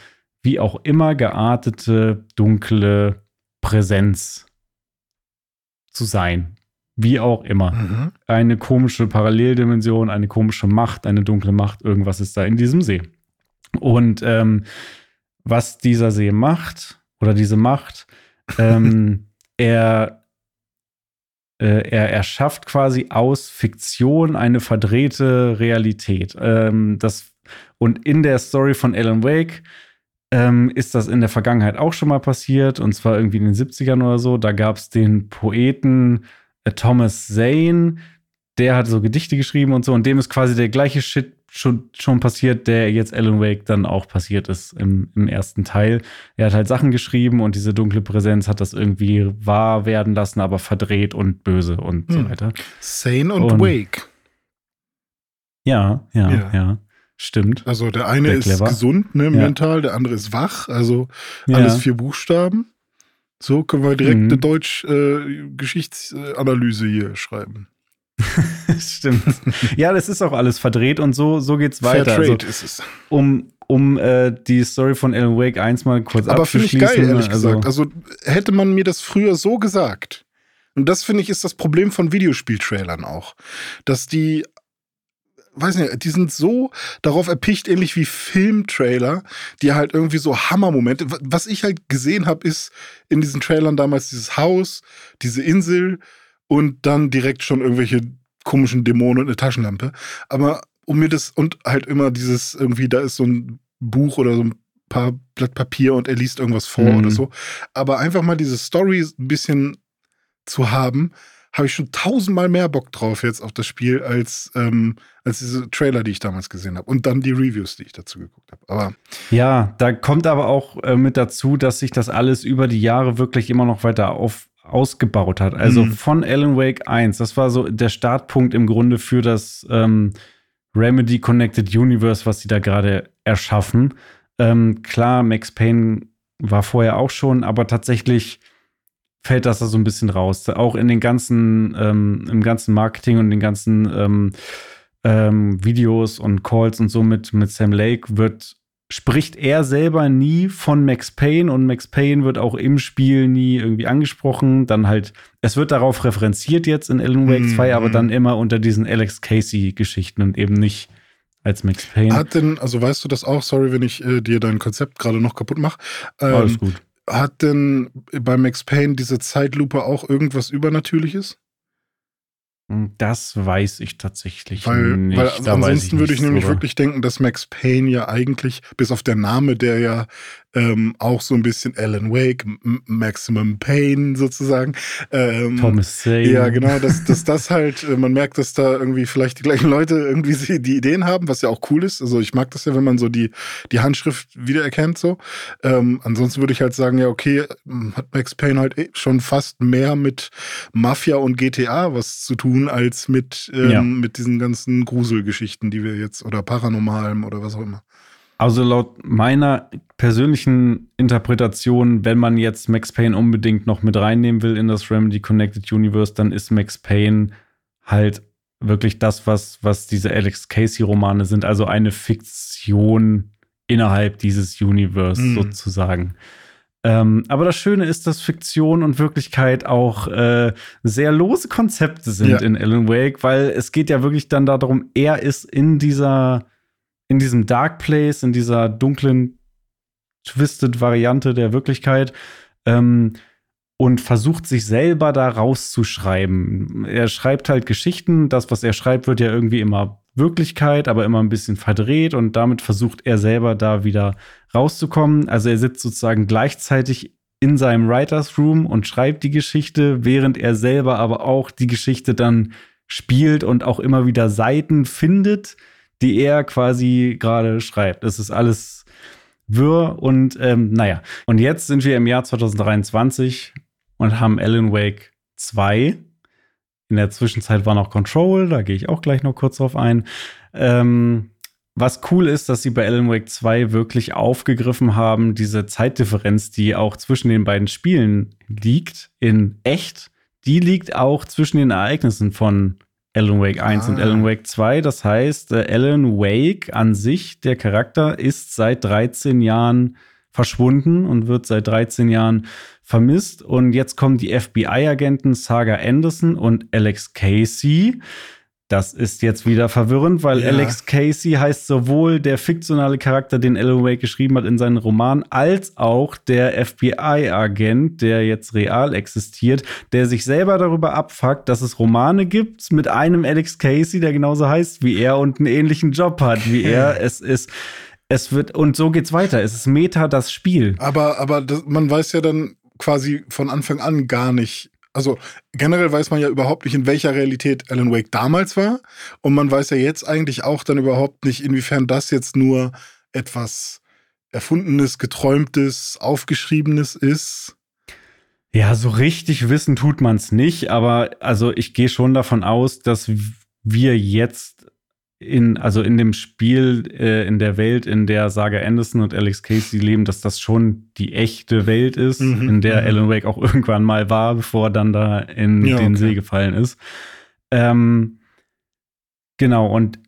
A: wie auch immer geartete dunkle Präsenz zu sein. Wie auch immer. Mhm. Eine komische Paralleldimension, eine komische Macht, eine dunkle Macht, irgendwas ist da in diesem See. Und ähm, was dieser See macht, oder diese Macht, ähm, er, äh, er erschafft quasi aus Fiktion eine verdrehte Realität. Ähm, das, und in der Story von Alan Wake ähm, ist das in der Vergangenheit auch schon mal passiert, und zwar irgendwie in den 70ern oder so. Da gab es den Poeten äh, Thomas Zane, der hat so Gedichte geschrieben und so, und dem ist quasi der gleiche Shit schon, schon passiert, der jetzt Alan Wake dann auch passiert ist im, im ersten Teil. Er hat halt Sachen geschrieben und diese dunkle Präsenz hat das irgendwie wahr werden lassen, aber verdreht und böse und hm. so weiter.
B: Sane und, und Wake.
A: Ja, ja, ja, ja. Stimmt.
B: Also der eine ist gesund, ne, mental, ja. der andere ist wach, also alles ja. vier Buchstaben. So können wir direkt mhm. eine Deutsch-Geschichtsanalyse äh, hier schreiben.
A: Stimmt. ja, das ist auch alles verdreht und so, so geht's weiter.
B: Fair Trade also, ist es.
A: Um, um äh, die Story von Alan Wake 1 mal kurz
B: Aber finde ich geil, ehrlich also, gesagt. Also hätte man mir das früher so gesagt. Und das finde ich ist das Problem von Videospieltrailern auch. Dass die weiß nicht, die sind so darauf erpicht, ähnlich wie Filmtrailer, die halt irgendwie so Hammermomente. Was ich halt gesehen habe, ist in diesen Trailern damals dieses Haus, diese Insel und dann direkt schon irgendwelche komischen Dämonen und eine Taschenlampe. Aber um mir das und halt immer dieses irgendwie, da ist so ein Buch oder so ein paar Blatt Papier und er liest irgendwas vor mhm. oder so. Aber einfach mal diese Story ein bisschen zu haben, habe ich schon tausendmal mehr Bock drauf jetzt auf das Spiel als, ähm, als diese Trailer, die ich damals gesehen habe. Und dann die Reviews, die ich dazu geguckt habe. Aber
A: ja, da kommt aber auch äh, mit dazu, dass sich das alles über die Jahre wirklich immer noch weiter auf, ausgebaut hat. Also mhm. von Alan Wake 1, das war so der Startpunkt im Grunde für das ähm, Remedy Connected Universe, was sie da gerade erschaffen. Ähm, klar, Max Payne war vorher auch schon, aber tatsächlich fällt das da so ein bisschen raus. Auch in den ganzen, ähm, im ganzen Marketing und den ganzen ähm, ähm, Videos und Calls und so mit, mit Sam Lake wird, spricht er selber nie von Max Payne und Max Payne wird auch im Spiel nie irgendwie angesprochen. Dann halt, es wird darauf referenziert jetzt in Alan Wake 2, mhm. aber dann immer unter diesen Alex Casey-Geschichten und eben nicht als Max Payne.
B: Hat denn, also weißt du das auch, sorry, wenn ich äh, dir dein Konzept gerade noch kaputt mache.
A: Ähm, Alles gut
B: hat denn bei Max Payne diese Zeitlupe auch irgendwas Übernatürliches?
A: Das weiß ich tatsächlich
B: weil,
A: nicht.
B: Weil ansonsten
A: ich
B: würde ich nämlich
A: drüber.
B: wirklich denken, dass Max Payne ja eigentlich, bis auf der Name, der ja ähm, auch so ein bisschen Alan Wake, M Maximum Pain sozusagen. Ähm,
A: Thomas Zane.
B: Ja, genau, dass, dass das halt, äh, man merkt, dass da irgendwie vielleicht die gleichen Leute irgendwie die Ideen haben, was ja auch cool ist. Also ich mag das ja, wenn man so die, die Handschrift wiedererkennt so. Ähm, ansonsten würde ich halt sagen, ja, okay, hat Max Payne halt eh schon fast mehr mit Mafia und GTA was zu tun, als mit, ähm,
A: Ja.
B: mit diesen ganzen Gruselgeschichten, die wir jetzt, oder Paranormalem oder was auch immer.
A: Also laut meiner persönlichen Interpretation, wenn man jetzt Max Payne unbedingt noch mit reinnehmen will in das Remedy Connected Universe, dann ist Max Payne halt wirklich das, was, was diese Alex Casey-Romane sind, also eine Fiktion innerhalb dieses Universe
B: Mhm.
A: sozusagen. Ähm, aber das Schöne ist, dass Fiktion und Wirklichkeit auch äh, sehr lose Konzepte sind
B: Ja.
A: in Alan Wake, weil es geht ja wirklich dann darum, er ist in dieser in diesem Dark Place, in dieser dunklen, twisted Variante der Wirklichkeit ähm, und versucht sich selber da rauszuschreiben. Er schreibt halt Geschichten, das, was er schreibt, wird ja irgendwie immer Wirklichkeit, aber immer ein bisschen verdreht und damit versucht er selber da wieder rauszukommen. Also er sitzt sozusagen gleichzeitig in seinem Writers Room und schreibt die Geschichte, während er selber aber auch die Geschichte dann spielt und auch immer wieder Seiten findet, die er quasi gerade schreibt. Das ist alles wirr und ähm, naja. Und jetzt sind wir im Jahr 2023 und haben Alan Wake 2. In der Zwischenzeit war noch Control, da gehe ich auch gleich noch kurz drauf ein. Ähm, was cool ist, dass sie bei Alan Wake 2 wirklich aufgegriffen haben, diese Zeitdifferenz, die auch zwischen den beiden Spielen liegt, in echt, die liegt auch zwischen den Ereignissen von Alan Wake 1 und
B: Ah.
A: Alan Wake 2. Das heißt, äh, Alan Wake an sich, der Charakter, ist seit 13 Jahren verschwunden und wird seit 13 Jahren vermisst. Und jetzt kommen die FBI-Agenten Saga Anderson und Alex Casey. Das ist jetzt wieder verwirrend, weil
B: Ja.
A: Alex Casey heißt sowohl der fiktionale Charakter, den Alan Wake geschrieben hat in seinen Roman, als auch der FBI-Agent, der jetzt real existiert, der sich selber darüber abfuckt, dass es Romane gibt mit einem Alex Casey, der genauso heißt wie er und einen ähnlichen Job hat wie er. Es ist, es wird, und so geht's weiter. Es ist Meta das Spiel.
B: Aber, aber das, man weiß ja dann quasi von Anfang an gar nicht. Also generell weiß man ja überhaupt nicht, in welcher Realität Alan Wake damals war. Und man weiß ja jetzt eigentlich auch dann überhaupt nicht, inwiefern das jetzt nur etwas Erfundenes, Geträumtes, Aufgeschriebenes ist.
A: Ja, so richtig wissen tut man es nicht, aber also ich gehe schon davon aus, dass wir jetzt in, also in dem Spiel, äh, in der Welt, in der Saga Anderson und Alex Casey leben, dass das schon die echte Welt ist,
B: Mhm,
A: in der
B: mhm.
A: Alan Wake auch irgendwann mal war, bevor er dann da in
B: Ja,
A: den
B: okay.
A: See gefallen ist. Ähm, genau, und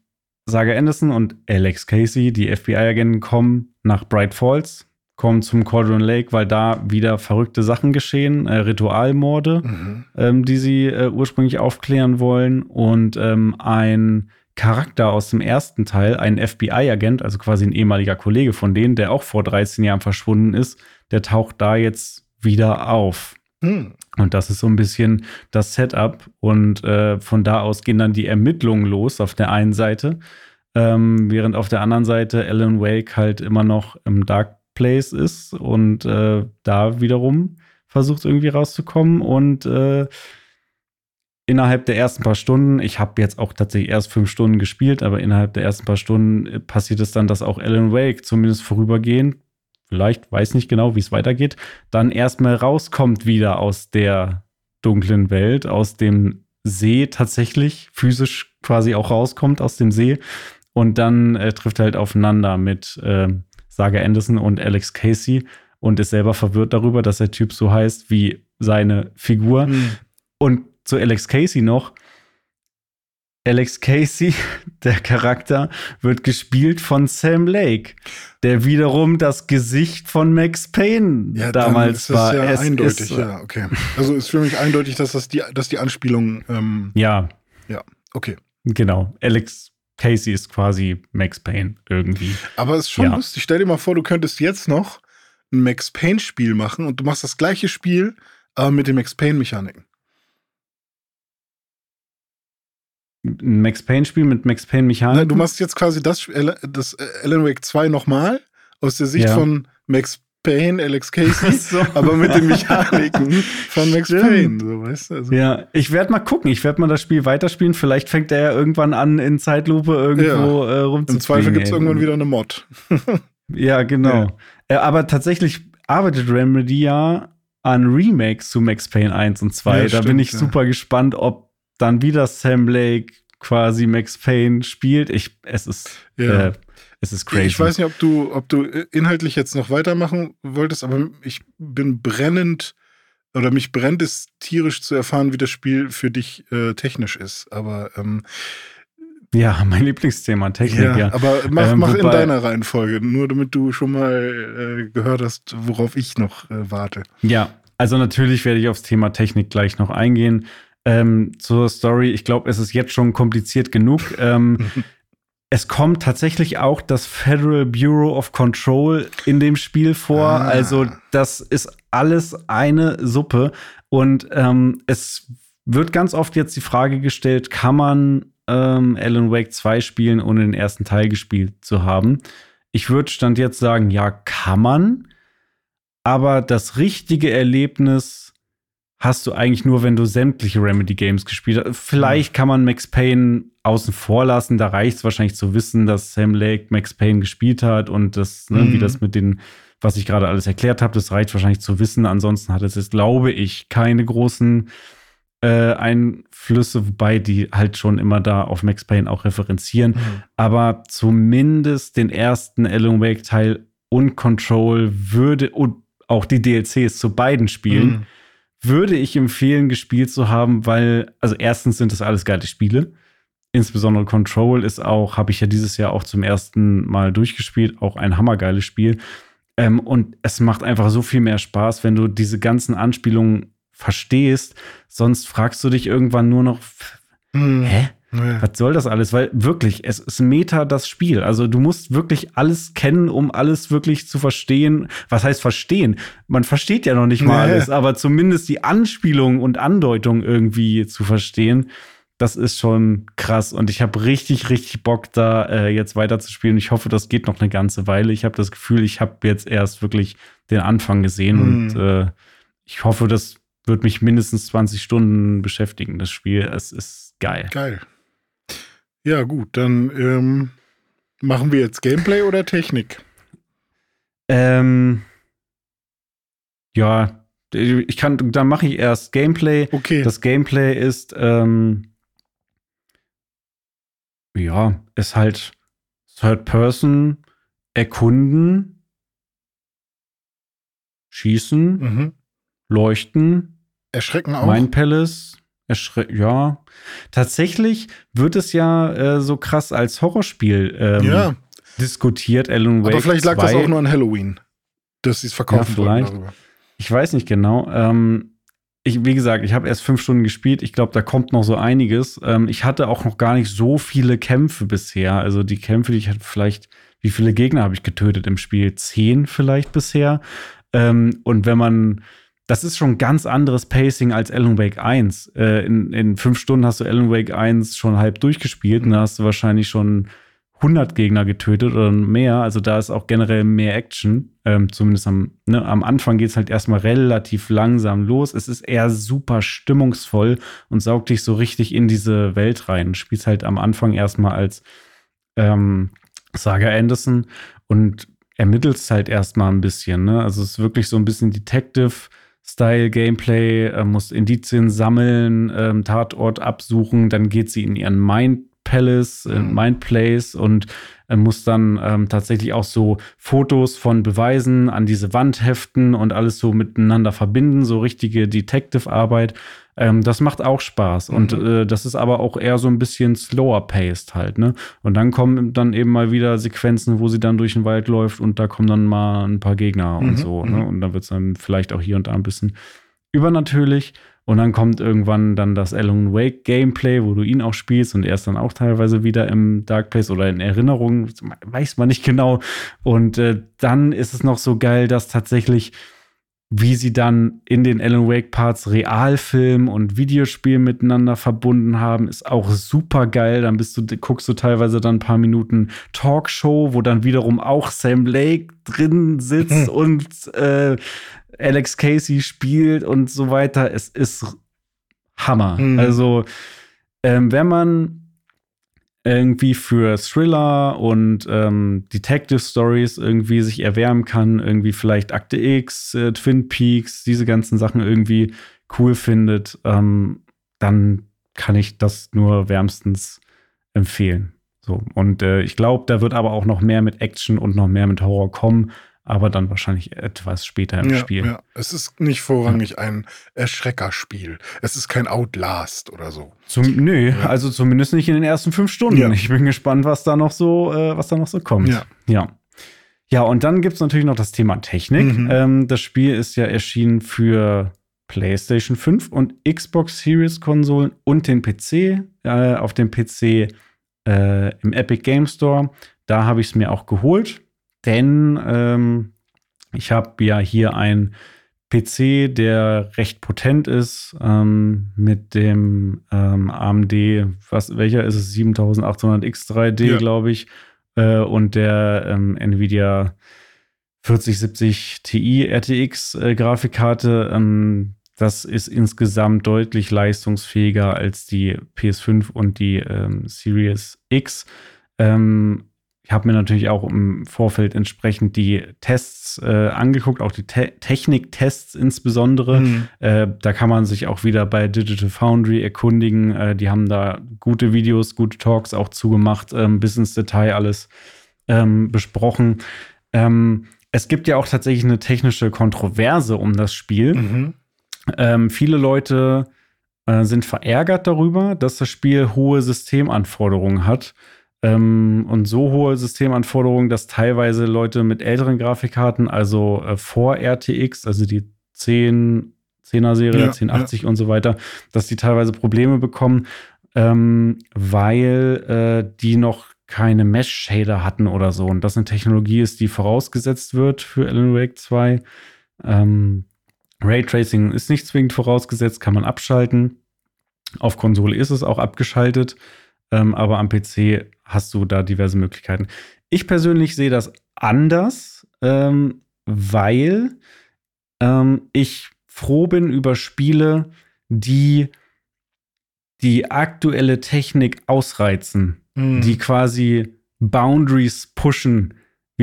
A: Saga Anderson und Alex Casey, die FBI-Agenten, kommen nach Bright Falls, kommen zum Cauldron Lake, weil da wieder verrückte Sachen geschehen, äh, Ritualmorde
B: Mhm.
A: ähm, die sie äh, ursprünglich aufklären wollen. Und ähm, ein Charakter aus dem ersten Teil, ein FBI-Agent, also quasi ein ehemaliger Kollege von denen, der auch vor 13 Jahren verschwunden ist, der taucht da jetzt wieder auf.
B: Hm.
A: Und das ist so ein bisschen das Setup. Und äh, von da aus gehen dann die Ermittlungen los auf der einen Seite, ähm, während auf der anderen Seite Alan Wake halt immer noch im Dark Place ist und äh, da wiederum versucht irgendwie rauszukommen und äh, innerhalb der ersten paar Stunden, ich habe jetzt auch tatsächlich erst fünf Stunden gespielt, aber innerhalb der ersten paar Stunden äh, passiert es dann, dass auch Alan Wake zumindest vorübergehend, vielleicht weiß nicht genau, wie es weitergeht, dann erstmal rauskommt wieder aus der dunklen Welt, aus dem See tatsächlich, physisch quasi auch rauskommt aus dem See und dann äh, trifft er halt aufeinander mit äh, Saga Anderson und Alex Casey und ist selber verwirrt darüber, dass der Typ so heißt wie seine Figur.
B: Hm.
A: Und zu Alex Casey noch. Alex Casey, der Charakter, wird gespielt von Sam Lake, der wiederum das Gesicht von Max Payne
B: Ja,
A: damals
B: ist das
A: war.
B: ja
A: Es
B: eindeutig,
A: ist,
B: ja, okay. Also ist für mich eindeutig, dass das die, dass die Anspielung, ähm,
A: Ja,
B: okay.
A: genau. Alex Casey ist quasi Max Payne irgendwie.
B: Aber es ist schon
A: Ja.
B: lustig. Stell dir mal vor, du könntest jetzt noch ein Max Payne-Spiel machen und du machst das gleiche Spiel, aber mit den Max Payne-Mechaniken.
A: Ein Max Payne-Spiel mit Max Payne-Mechanik.
B: Du machst jetzt quasi das, das äh, Alan Wake 2 nochmal aus der Sicht ja. von Max Payne, Alex Casey, so. aber mit den Mechaniken von Max Stimmt. Payne. So, weißt du?
A: also. Ja, ich werde mal gucken. Ich werde mal das Spiel weiterspielen. Vielleicht fängt er ja irgendwann an, in Zeitlupe irgendwo ja. äh, rumzuspielen.
B: Im Zweifel gibt es irgendwann wieder eine Mod.
A: ja, genau. Ja. Äh, aber tatsächlich arbeitet Remedy ja an Remakes zu Max Payne 1 und 2. Ja, da stimmt, bin ich super gespannt, ob dann wieder Sam Lake quasi Max Payne spielt. Ich, es ist, ja. äh, es ist crazy.
B: Ich weiß nicht, ob du, ob du inhaltlich jetzt noch weitermachen wolltest, aber ich bin brennend oder mich brennt es tierisch zu erfahren, wie das Spiel für dich äh, technisch ist. Aber ähm,
A: ja, mein Lieblingsthema, Technik, ja. ja.
B: Aber mach, ähm, mach in deiner Reihenfolge, nur damit du schon mal äh, gehört hast, worauf ich noch äh, warte.
A: Ja, also natürlich werde ich aufs Thema Technik gleich noch eingehen. Ähm, zur Story, ich glaube, es ist jetzt schon kompliziert genug. ähm, es kommt tatsächlich auch das Federal Bureau of Control in dem Spiel vor. Ah. Also das ist alles eine Suppe. Und ähm, es wird ganz oft jetzt die Frage gestellt, kann man ähm, Alan Wake 2 spielen, ohne den ersten Teil gespielt zu haben? Ich würde Stand jetzt sagen, ja, kann man. Aber das richtige Erlebnis hast du eigentlich nur, wenn du sämtliche Remedy-Games gespielt hast. Vielleicht kann man Max Payne außen vor lassen. Da reicht es wahrscheinlich zu wissen, dass Sam Lake Max Payne gespielt hat und das, ne, mhm. wie das mit den, was ich gerade alles erklärt habe, das reicht wahrscheinlich zu wissen. Ansonsten hat es jetzt, glaube ich, keine großen äh, Einflüsse, wobei die halt schon immer da auf Max Payne auch referenzieren. Mhm. Aber zumindest den ersten Alan Wake Teil und Control würde und auch die DLCs zu beiden Spielen. Mhm würde ich empfehlen, gespielt zu haben, weil, also erstens sind das alles geile Spiele. Insbesondere Control ist auch, habe ich ja dieses Jahr auch zum ersten Mal durchgespielt, auch ein hammergeiles Spiel. Ähm, und es macht einfach so viel mehr Spaß, wenn du diese ganzen Anspielungen verstehst. Sonst fragst du dich irgendwann nur noch, hm. hä? Nee. Was soll das alles? Weil wirklich, es ist Meta das Spiel. Also du musst wirklich alles kennen, um alles wirklich zu verstehen. Was heißt verstehen? Man versteht ja noch nicht mal nee. alles, aber zumindest die Anspielung und Andeutung irgendwie zu verstehen, das ist schon krass. Und ich habe richtig, richtig Bock, da äh, jetzt weiterzuspielen. Ich hoffe, das geht noch eine ganze Weile. Ich habe das Gefühl, ich habe jetzt erst wirklich den Anfang gesehen mhm. und äh, ich hoffe, das wird mich mindestens 20 Stunden beschäftigen, das Spiel. Es ist geil.
B: Geil. Ja, gut, dann ähm, machen wir jetzt Gameplay oder Technik?
A: Ähm, ja, ich kann, dann mache ich erst Gameplay.
B: Okay.
A: Das Gameplay ist, ähm, ja, ist halt Third Person, erkunden, schießen, mhm. leuchten,
B: erschrecken auch.
A: Mein Palace, ja. Tatsächlich wird es ja äh, so krass als Horrorspiel ähm, ja. diskutiert, Alan Wake
B: Aber vielleicht lag 2. das auch nur an Halloween, dass sie es verkaufen ja, vielleicht. Darüber.
A: Ich weiß nicht genau. Ähm, ich, wie gesagt, ich habe erst fünf Stunden gespielt. Ich glaube, da kommt noch so einiges. Ähm, ich hatte auch noch gar nicht so viele Kämpfe bisher. Also die Kämpfe, die ich hatte, vielleicht, wie viele Gegner habe ich getötet im Spiel? Zehn vielleicht bisher. Ähm, und wenn man das ist schon ganz anderes Pacing als Alan Wake 1. Äh, in, in fünf Stunden hast du Alan Wake 1 schon halb durchgespielt und da hast du wahrscheinlich schon 100 Gegner getötet oder mehr. Also da ist auch generell mehr Action. Ähm, zumindest am, ne, am Anfang geht es halt erstmal relativ langsam los. Es ist eher super stimmungsvoll und saugt dich so richtig in diese Welt rein. Spielst halt am Anfang erstmal als ähm, Saga Anderson und ermittelst halt erstmal ein bisschen. Ne? Also es ist wirklich so ein bisschen Detective Style Gameplay, äh, muss Indizien sammeln, ähm, Tatort absuchen, dann geht sie in ihren Mind Palace, äh, mhm. Mind Place und äh, muss dann ähm, tatsächlich auch so Fotos von Beweisen an diese Wand heften und alles so miteinander verbinden, so richtige Detective-Arbeit. Ähm, das macht auch Spaß. Mhm. Und äh, das ist aber auch eher so ein bisschen slower paced halt, ne? Und dann kommen dann eben mal wieder Sequenzen, wo sie dann durch den Wald läuft und da kommen dann mal ein paar Gegner mhm. und so, ne? Mhm. Und dann wird es dann vielleicht auch hier und da ein bisschen übernatürlich. Und dann kommt irgendwann dann das Alan Wake Gameplay, wo du ihn auch spielst und er ist dann auch teilweise wieder im Dark Place oder in Erinnerung, weiß man nicht genau. Und äh, dann ist es noch so geil, dass tatsächlich wie sie dann in den Alan Wake Parts Realfilm und Videospiel miteinander verbunden haben, ist auch super geil. Dann bist du, guckst du teilweise dann ein paar Minuten Talkshow, wo dann wiederum auch Sam Lake drin sitzt mhm. und äh, Alex Casey spielt und so weiter. Es ist Hammer. Mhm. Also, ähm, wenn man irgendwie für Thriller und ähm, Detective Stories irgendwie sich erwärmen kann, irgendwie vielleicht Akte X, äh, Twin Peaks, diese ganzen Sachen irgendwie cool findet, ähm, dann kann ich das nur wärmstens empfehlen. So, und äh, ich glaube, da wird aber auch noch mehr mit Action und noch mehr mit Horror kommen aber dann wahrscheinlich etwas später im
B: ja,
A: Spiel. Ja.
B: Es ist nicht vorrangig ja. ein Erschreckerspiel. Es ist kein Outlast oder so.
A: Zum, nö, ja. also zumindest nicht in den ersten fünf Stunden. Ich bin gespannt, was da noch so, äh, was da noch so kommt.
B: Ja.
A: Ja, ja und dann gibt es natürlich noch das Thema Technik. Mhm. Ähm, das Spiel ist ja erschienen für PlayStation 5 und Xbox Series Konsolen und den PC. Äh, auf dem PC äh, im Epic Game Store. Da habe ich es mir auch geholt denn ähm, ich habe ja hier ein PC, der recht potent ist, ähm, mit dem ähm, AMD, was, welcher ist es? 7800X3D, ja. glaube ich, äh, und der ähm, Nvidia 4070 Ti RTX äh, Grafikkarte. Ähm, das ist insgesamt deutlich leistungsfähiger als die PS5 und die ähm, Series X. Ähm, ich habe mir natürlich auch im Vorfeld entsprechend die Tests äh, angeguckt, auch die Te Techniktests insbesondere. Mhm. Äh, da kann man sich auch wieder bei Digital Foundry erkundigen. Äh, die haben da gute Videos, gute Talks auch zugemacht, ähm, bis ins Detail alles ähm, besprochen. Ähm, es gibt ja auch tatsächlich eine technische Kontroverse um das Spiel. Mhm. Ähm, viele Leute äh, sind verärgert darüber, dass das Spiel hohe Systemanforderungen hat ähm, und so hohe Systemanforderungen, dass teilweise Leute mit älteren Grafikkarten, also äh, vor RTX, also die 10, 10er Serie, ja, 1080 ja. und so weiter, dass die teilweise Probleme bekommen, ähm, weil äh, die noch keine Mesh-Shader hatten oder so. Und das eine Technologie ist, die vorausgesetzt wird für Alan Wake 2. Ähm, Raytracing ist nicht zwingend vorausgesetzt, kann man abschalten. Auf Konsole ist es auch abgeschaltet, ähm, aber am PC hast du da diverse Möglichkeiten. Ich persönlich sehe das anders, ähm, weil ähm, ich froh bin über Spiele, die die aktuelle Technik ausreizen, mhm. die quasi Boundaries pushen,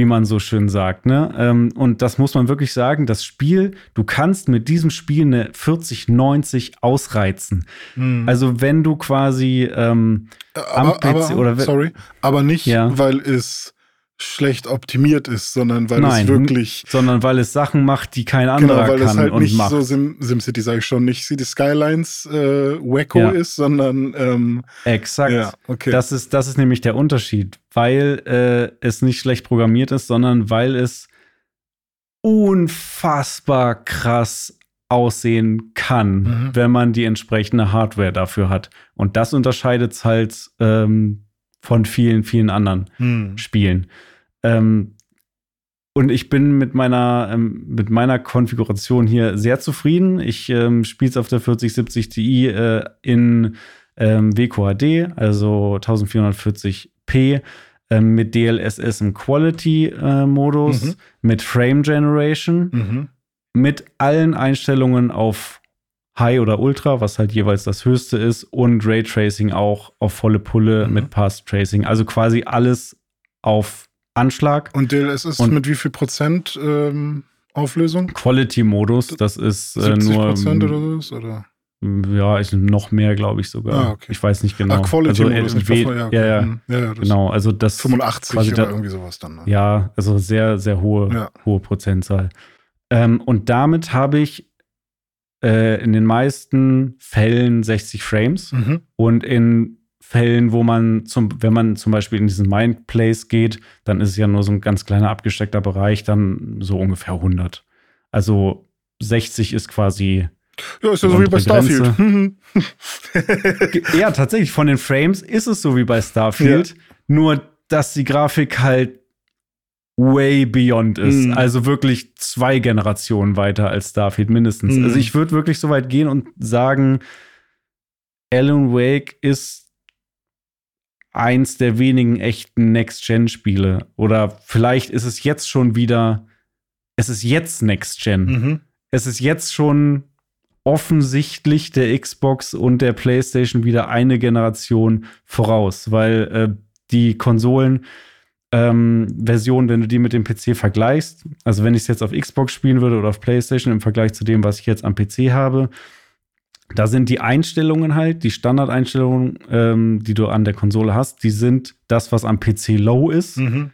A: wie man so schön sagt. Ne? Ähm, und das muss man wirklich sagen, das Spiel, du kannst mit diesem Spiel eine 4090 ausreizen. Mhm. Also wenn du quasi ähm,
B: aber, am PC aber, oder sorry, aber nicht, ja. weil es schlecht optimiert ist, sondern weil Nein, es wirklich.
A: Sondern weil es Sachen macht, die kein anderer genau, weil kann es halt und
B: nicht
A: macht.
B: so Sim, SimCity, sage ich schon, nicht City Skylines äh, Wacko ja. ist, sondern ähm,
A: Exakt. Ja, okay. Das ist, das ist nämlich der Unterschied, weil äh, es nicht schlecht programmiert ist, sondern weil es unfassbar krass aussehen kann, mhm. wenn man die entsprechende Hardware dafür hat. Und das unterscheidet es halt ähm, von vielen, vielen anderen mhm. Spielen. Ähm, und ich bin mit meiner, ähm, mit meiner Konfiguration hier sehr zufrieden. Ich ähm, spiele es auf der 4070 Ti äh, in ähm, WQHD, also 1440p, äh, mit DLSS im Quality-Modus, äh, mhm. mit Frame Generation, mhm. mit allen Einstellungen auf High oder Ultra, was halt jeweils das höchste ist, und Raytracing auch auf volle Pulle mhm. mit Path Tracing. Also quasi alles auf Anschlag.
B: Und DLSS und mit wie viel Prozent ähm, Auflösung?
A: Quality-Modus, das ist äh, nur.
B: Prozent oder so? Oder?
A: Ja, ist noch mehr, glaube ich sogar. Ah, okay. Ich weiß nicht genau. Ah,
B: Quality also, Modus,
A: äh, ja, okay. ja, ja, mhm. ja, ja genau. Also das
B: 85 oder da, irgendwie sowas dann. Ne?
A: Ja, also sehr, sehr hohe, ja. hohe Prozentzahl. Ähm, und damit habe ich äh, in den meisten Fällen 60 Frames mhm. und in Fällen, wo man zum, wenn man zum Beispiel in diesen Mindplace geht, dann ist es ja nur so ein ganz kleiner abgesteckter Bereich, dann so ungefähr 100. Also 60 ist quasi.
B: Ja, ist ja so wie bei Starfield.
A: ja, tatsächlich, von den Frames ist es so wie bei Starfield. Ja. Nur, dass die Grafik halt way beyond ist. Mhm. Also wirklich zwei Generationen weiter als Starfield mindestens. Mhm. Also ich würde wirklich so weit gehen und sagen, Alan Wake ist eins der wenigen echten Next-Gen-Spiele. Oder vielleicht ist es jetzt schon wieder, es ist jetzt Next-Gen. Mhm. Es ist jetzt schon offensichtlich der Xbox und der PlayStation wieder eine Generation voraus, weil äh, die Konsolen ähm, Version, wenn du die mit dem PC vergleichst, also wenn ich es jetzt auf Xbox spielen würde oder auf PlayStation im Vergleich zu dem, was ich jetzt am PC habe, da sind die Einstellungen halt, die Standardeinstellungen, ähm, die du an der Konsole hast, die sind das, was am PC low ist. Mhm.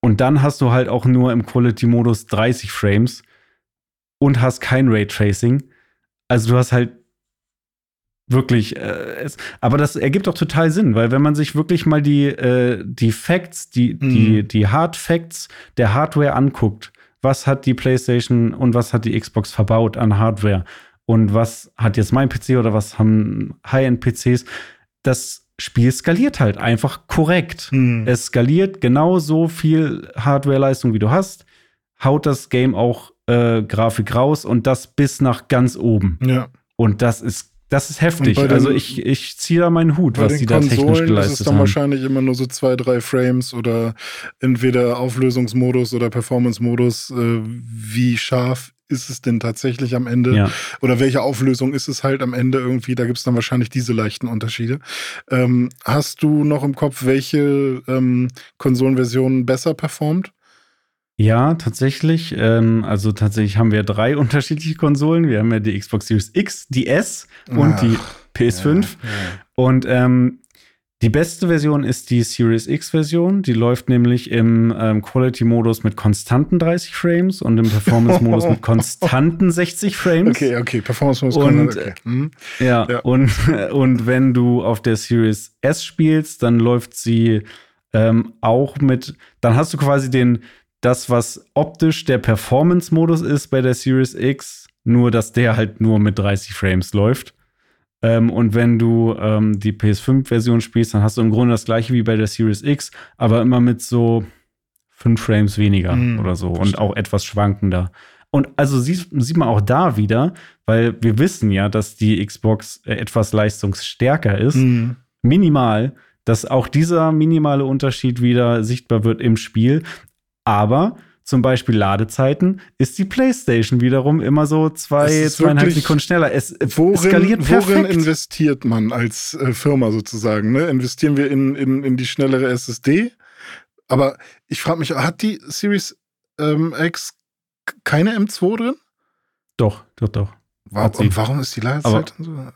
A: Und dann hast du halt auch nur im Quality-Modus 30 Frames und hast kein Raytracing. Also du hast halt wirklich, äh, es, aber das ergibt auch total Sinn, weil wenn man sich wirklich mal die, äh, die Facts, die, mhm. die, die Hard Facts der Hardware anguckt, was hat die PlayStation und was hat die Xbox verbaut an Hardware und was hat jetzt mein PC oder was haben High-End-PCs, das Spiel skaliert halt einfach korrekt. Mhm. Es skaliert genauso viel Hardware-Leistung, wie du hast, haut das Game auch äh, Grafik raus und das bis nach ganz oben.
B: Ja.
A: Und das ist das ist heftig. Den, also ich, ich ziehe da meinen Hut, was die da technisch geleistet haben. ist es dann haben.
B: wahrscheinlich immer nur so zwei, drei Frames oder entweder Auflösungsmodus oder Performance-Modus. Äh, wie scharf ist es denn tatsächlich am Ende? Ja. Oder welche Auflösung ist es halt am Ende irgendwie? Da gibt es dann wahrscheinlich diese leichten Unterschiede. Ähm, hast du noch im Kopf, welche ähm, Konsolenversion besser performt?
A: Ja, tatsächlich. Ähm, also tatsächlich haben wir drei unterschiedliche Konsolen. Wir haben ja die Xbox Series X, die S und Ach, die PS5. Ja, ja. Und ähm, die beste Version ist die Series X-Version. Die läuft nämlich im ähm, Quality-Modus mit konstanten 30 Frames und im Performance-Modus mit konstanten 60 Frames.
B: Okay, okay, Performance-Modus.
A: Und, okay. Hm. ja, ja, Und, und wenn du auf der Series S spielst, dann läuft sie ähm, auch mit, dann hast du quasi den, das, was optisch der Performance-Modus ist bei der Series X, nur dass der halt nur mit 30 Frames läuft. Ähm, und wenn du ähm, die PS5-Version spielst, dann hast du im Grunde das gleiche wie bei der Series X, aber immer mit so fünf Frames weniger mhm, oder so und auch etwas schwankender. Und also sieht, sieht man auch da wieder, weil wir wissen ja, dass die Xbox äh, etwas leistungsstärker ist, mhm. minimal, dass auch dieser minimale Unterschied wieder sichtbar wird im Spiel. Aber zum Beispiel Ladezeiten, ist die PlayStation wiederum immer so zwei, zweieinhalb Sekunden schneller. Es
B: worin, skaliert perfekt. Worin investiert man als äh, Firma sozusagen? Ne? Investieren wir in, in, in die schnellere SSD? Aber ich frage mich, hat die Series ähm, X keine M2 drin?
A: Doch, doch, doch.
B: Warum, und warum ist die Ladezeit so?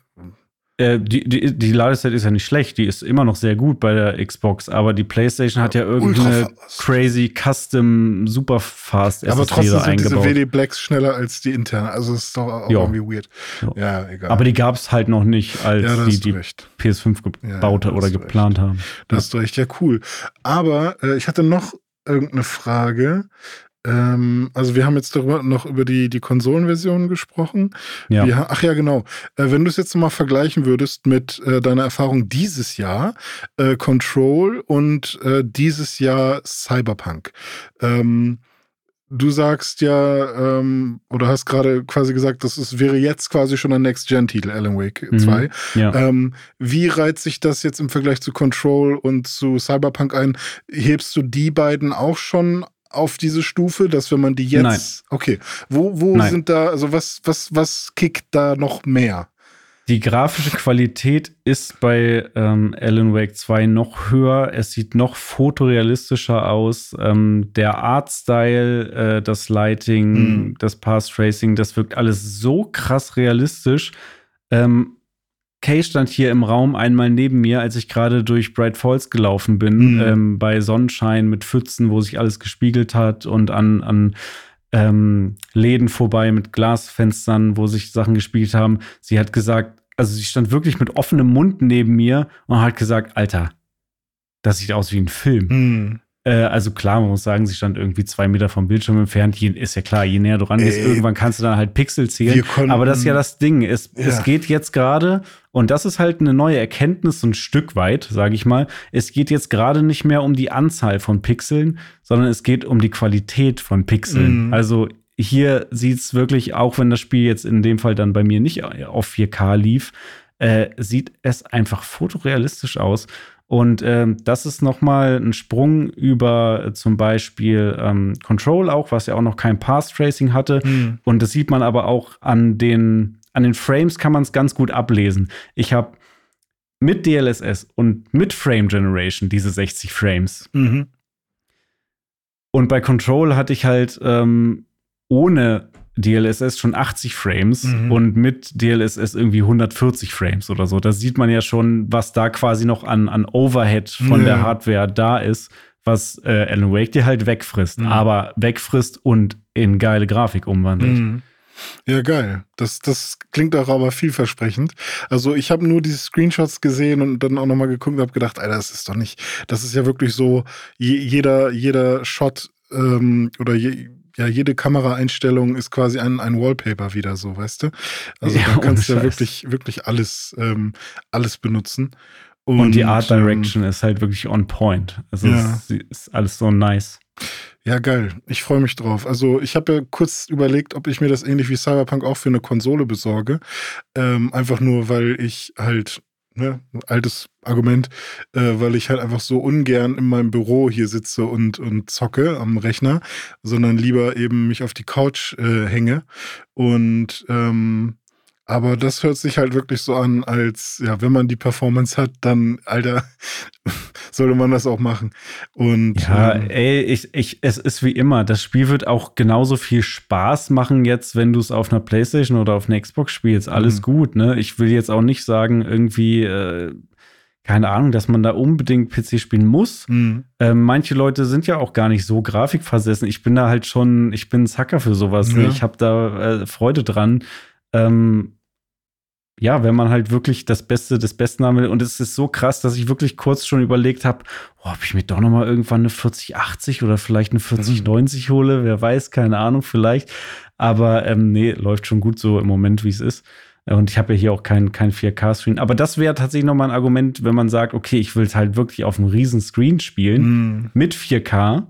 A: Äh, die, die, die Ladezeit ist ja nicht schlecht, die ist immer noch sehr gut bei der Xbox, aber die PlayStation hat ja irgendeine crazy Custom super fast
B: ja, Aber trotzdem sind eingebaut. diese WD Blacks schneller als die interne, also ist doch auch jo. irgendwie weird.
A: Jo. Ja, egal. Aber die gab es halt noch nicht, als ja, die die recht. PS5 gebaut ja, oder geplant
B: recht.
A: haben.
B: Da hast du recht, ja cool. Aber äh, ich hatte noch irgendeine Frage. Ähm, also wir haben jetzt darüber noch über die, die Konsolenversion gesprochen. Ja. Wir, ach ja, genau. Äh, wenn du es jetzt mal vergleichen würdest mit äh, deiner Erfahrung dieses Jahr, äh, Control und äh, dieses Jahr Cyberpunk. Ähm, du sagst ja, ähm, oder hast gerade quasi gesagt, das ist, wäre jetzt quasi schon ein Next-Gen-Titel, Alan Wake 2. Mhm, ja. ähm, wie reiht sich das jetzt im Vergleich zu Control und zu Cyberpunk ein? Hebst du die beiden auch schon auf diese Stufe, dass wenn man die jetzt. Nein. Okay. Wo, wo Nein. sind da, also was, was, was kickt da noch mehr?
A: Die grafische Qualität ist bei ähm, Alan Wake 2 noch höher. Es sieht noch fotorealistischer aus. Ähm, der Artstyle, äh, das Lighting, mhm. das Path Tracing, das wirkt alles so krass realistisch. Ähm, Kay stand hier im Raum einmal neben mir, als ich gerade durch Bright Falls gelaufen bin, mhm. ähm, bei Sonnenschein mit Pfützen, wo sich alles gespiegelt hat und an, an ähm, Läden vorbei mit Glasfenstern, wo sich Sachen gespiegelt haben. Sie hat gesagt, also sie stand wirklich mit offenem Mund neben mir und hat gesagt, Alter, das sieht aus wie ein Film. Mhm. Äh, also klar, man muss sagen, sie stand irgendwie zwei Meter vom Bildschirm entfernt. Je, ist ja klar, je näher du rangehst, Ey, irgendwann kannst du dann halt Pixel zählen. Konnten, Aber das ist ja das Ding. Es, ja. es geht jetzt gerade, und das ist halt eine neue Erkenntnis, so ein Stück weit, sage ich mal. Es geht jetzt gerade nicht mehr um die Anzahl von Pixeln, sondern es geht um die Qualität von Pixeln. Mhm. Also hier sieht es wirklich, auch wenn das Spiel jetzt in dem Fall dann bei mir nicht auf 4K lief, äh, sieht es einfach fotorealistisch aus. Und ähm, das ist nochmal ein Sprung über äh, zum Beispiel ähm, Control auch, was ja auch noch kein Path Tracing hatte. Mhm. Und das sieht man aber auch an den, an den Frames kann man es ganz gut ablesen. Ich habe mit DLSS und mit Frame Generation diese 60 Frames. Mhm. Und bei Control hatte ich halt ähm, ohne DLSS schon 80 Frames mhm. und mit DLSS irgendwie 140 Frames oder so. Da sieht man ja schon, was da quasi noch an, an Overhead von ja. der Hardware da ist, was äh, Alan Wake dir halt wegfrisst, mhm. aber wegfrisst und in geile Grafik umwandelt. Mhm.
B: Ja, geil. Das, das klingt auch aber vielversprechend. Also ich habe nur diese Screenshots gesehen und dann auch nochmal geguckt und habe gedacht, Alter, das ist doch nicht, das ist ja wirklich so, jeder, jeder Shot ähm, oder je, ja, jede Kameraeinstellung ist quasi ein, ein Wallpaper wieder so, weißt du? Also ja, da kannst du ja wirklich, wirklich alles, ähm, alles benutzen.
A: Und, und, die Art ähm, Direction ähm, ist halt wirklich on point. Also ja. es ist alles so nice.
B: Ja, geil. Ich freue mich drauf. Also ich habe ja kurz überlegt, ob ich mir das ähnlich wie Cyberpunk auch für eine Konsole besorge. Ähm, einfach nur, weil ich halt ne, altes Argument, äh, weil ich halt einfach so ungern in meinem Büro hier sitze und, und zocke am Rechner, sondern lieber eben mich auf die Couch äh, hänge. Und ähm, aber das hört sich halt wirklich so an, als ja, wenn man die Performance hat, dann, Alter, sollte man das auch machen. Und
A: ja, ähm, ey, ich, ich, es ist wie immer, das Spiel wird auch genauso viel Spaß machen jetzt, wenn du es auf einer Playstation oder auf einer Xbox spielst. Alles mhm. gut, ne? Ich will jetzt auch nicht sagen, irgendwie, äh, keine Ahnung, dass man da unbedingt PC spielen muss. Mhm. Ähm, manche Leute sind ja auch gar nicht so grafikversessen. Ich bin da halt schon, ich bin ein Zacker für sowas. Ja. Ne? Ich habe da äh, Freude dran. Ähm, ja, wenn man halt wirklich das Beste des Besten haben will. Und es ist so krass, dass ich wirklich kurz schon überlegt habe, oh, ob ich mir doch noch mal irgendwann eine 4080 oder vielleicht eine 4090 mhm. hole. Wer weiß, keine Ahnung, vielleicht. Aber ähm, nee, läuft schon gut so im Moment, wie es ist. Und ich habe ja hier auch kein, kein 4K-Screen. Aber das wäre tatsächlich noch mal ein Argument, wenn man sagt, okay, ich will es halt wirklich auf einem riesen Screen spielen mm. mit 4K.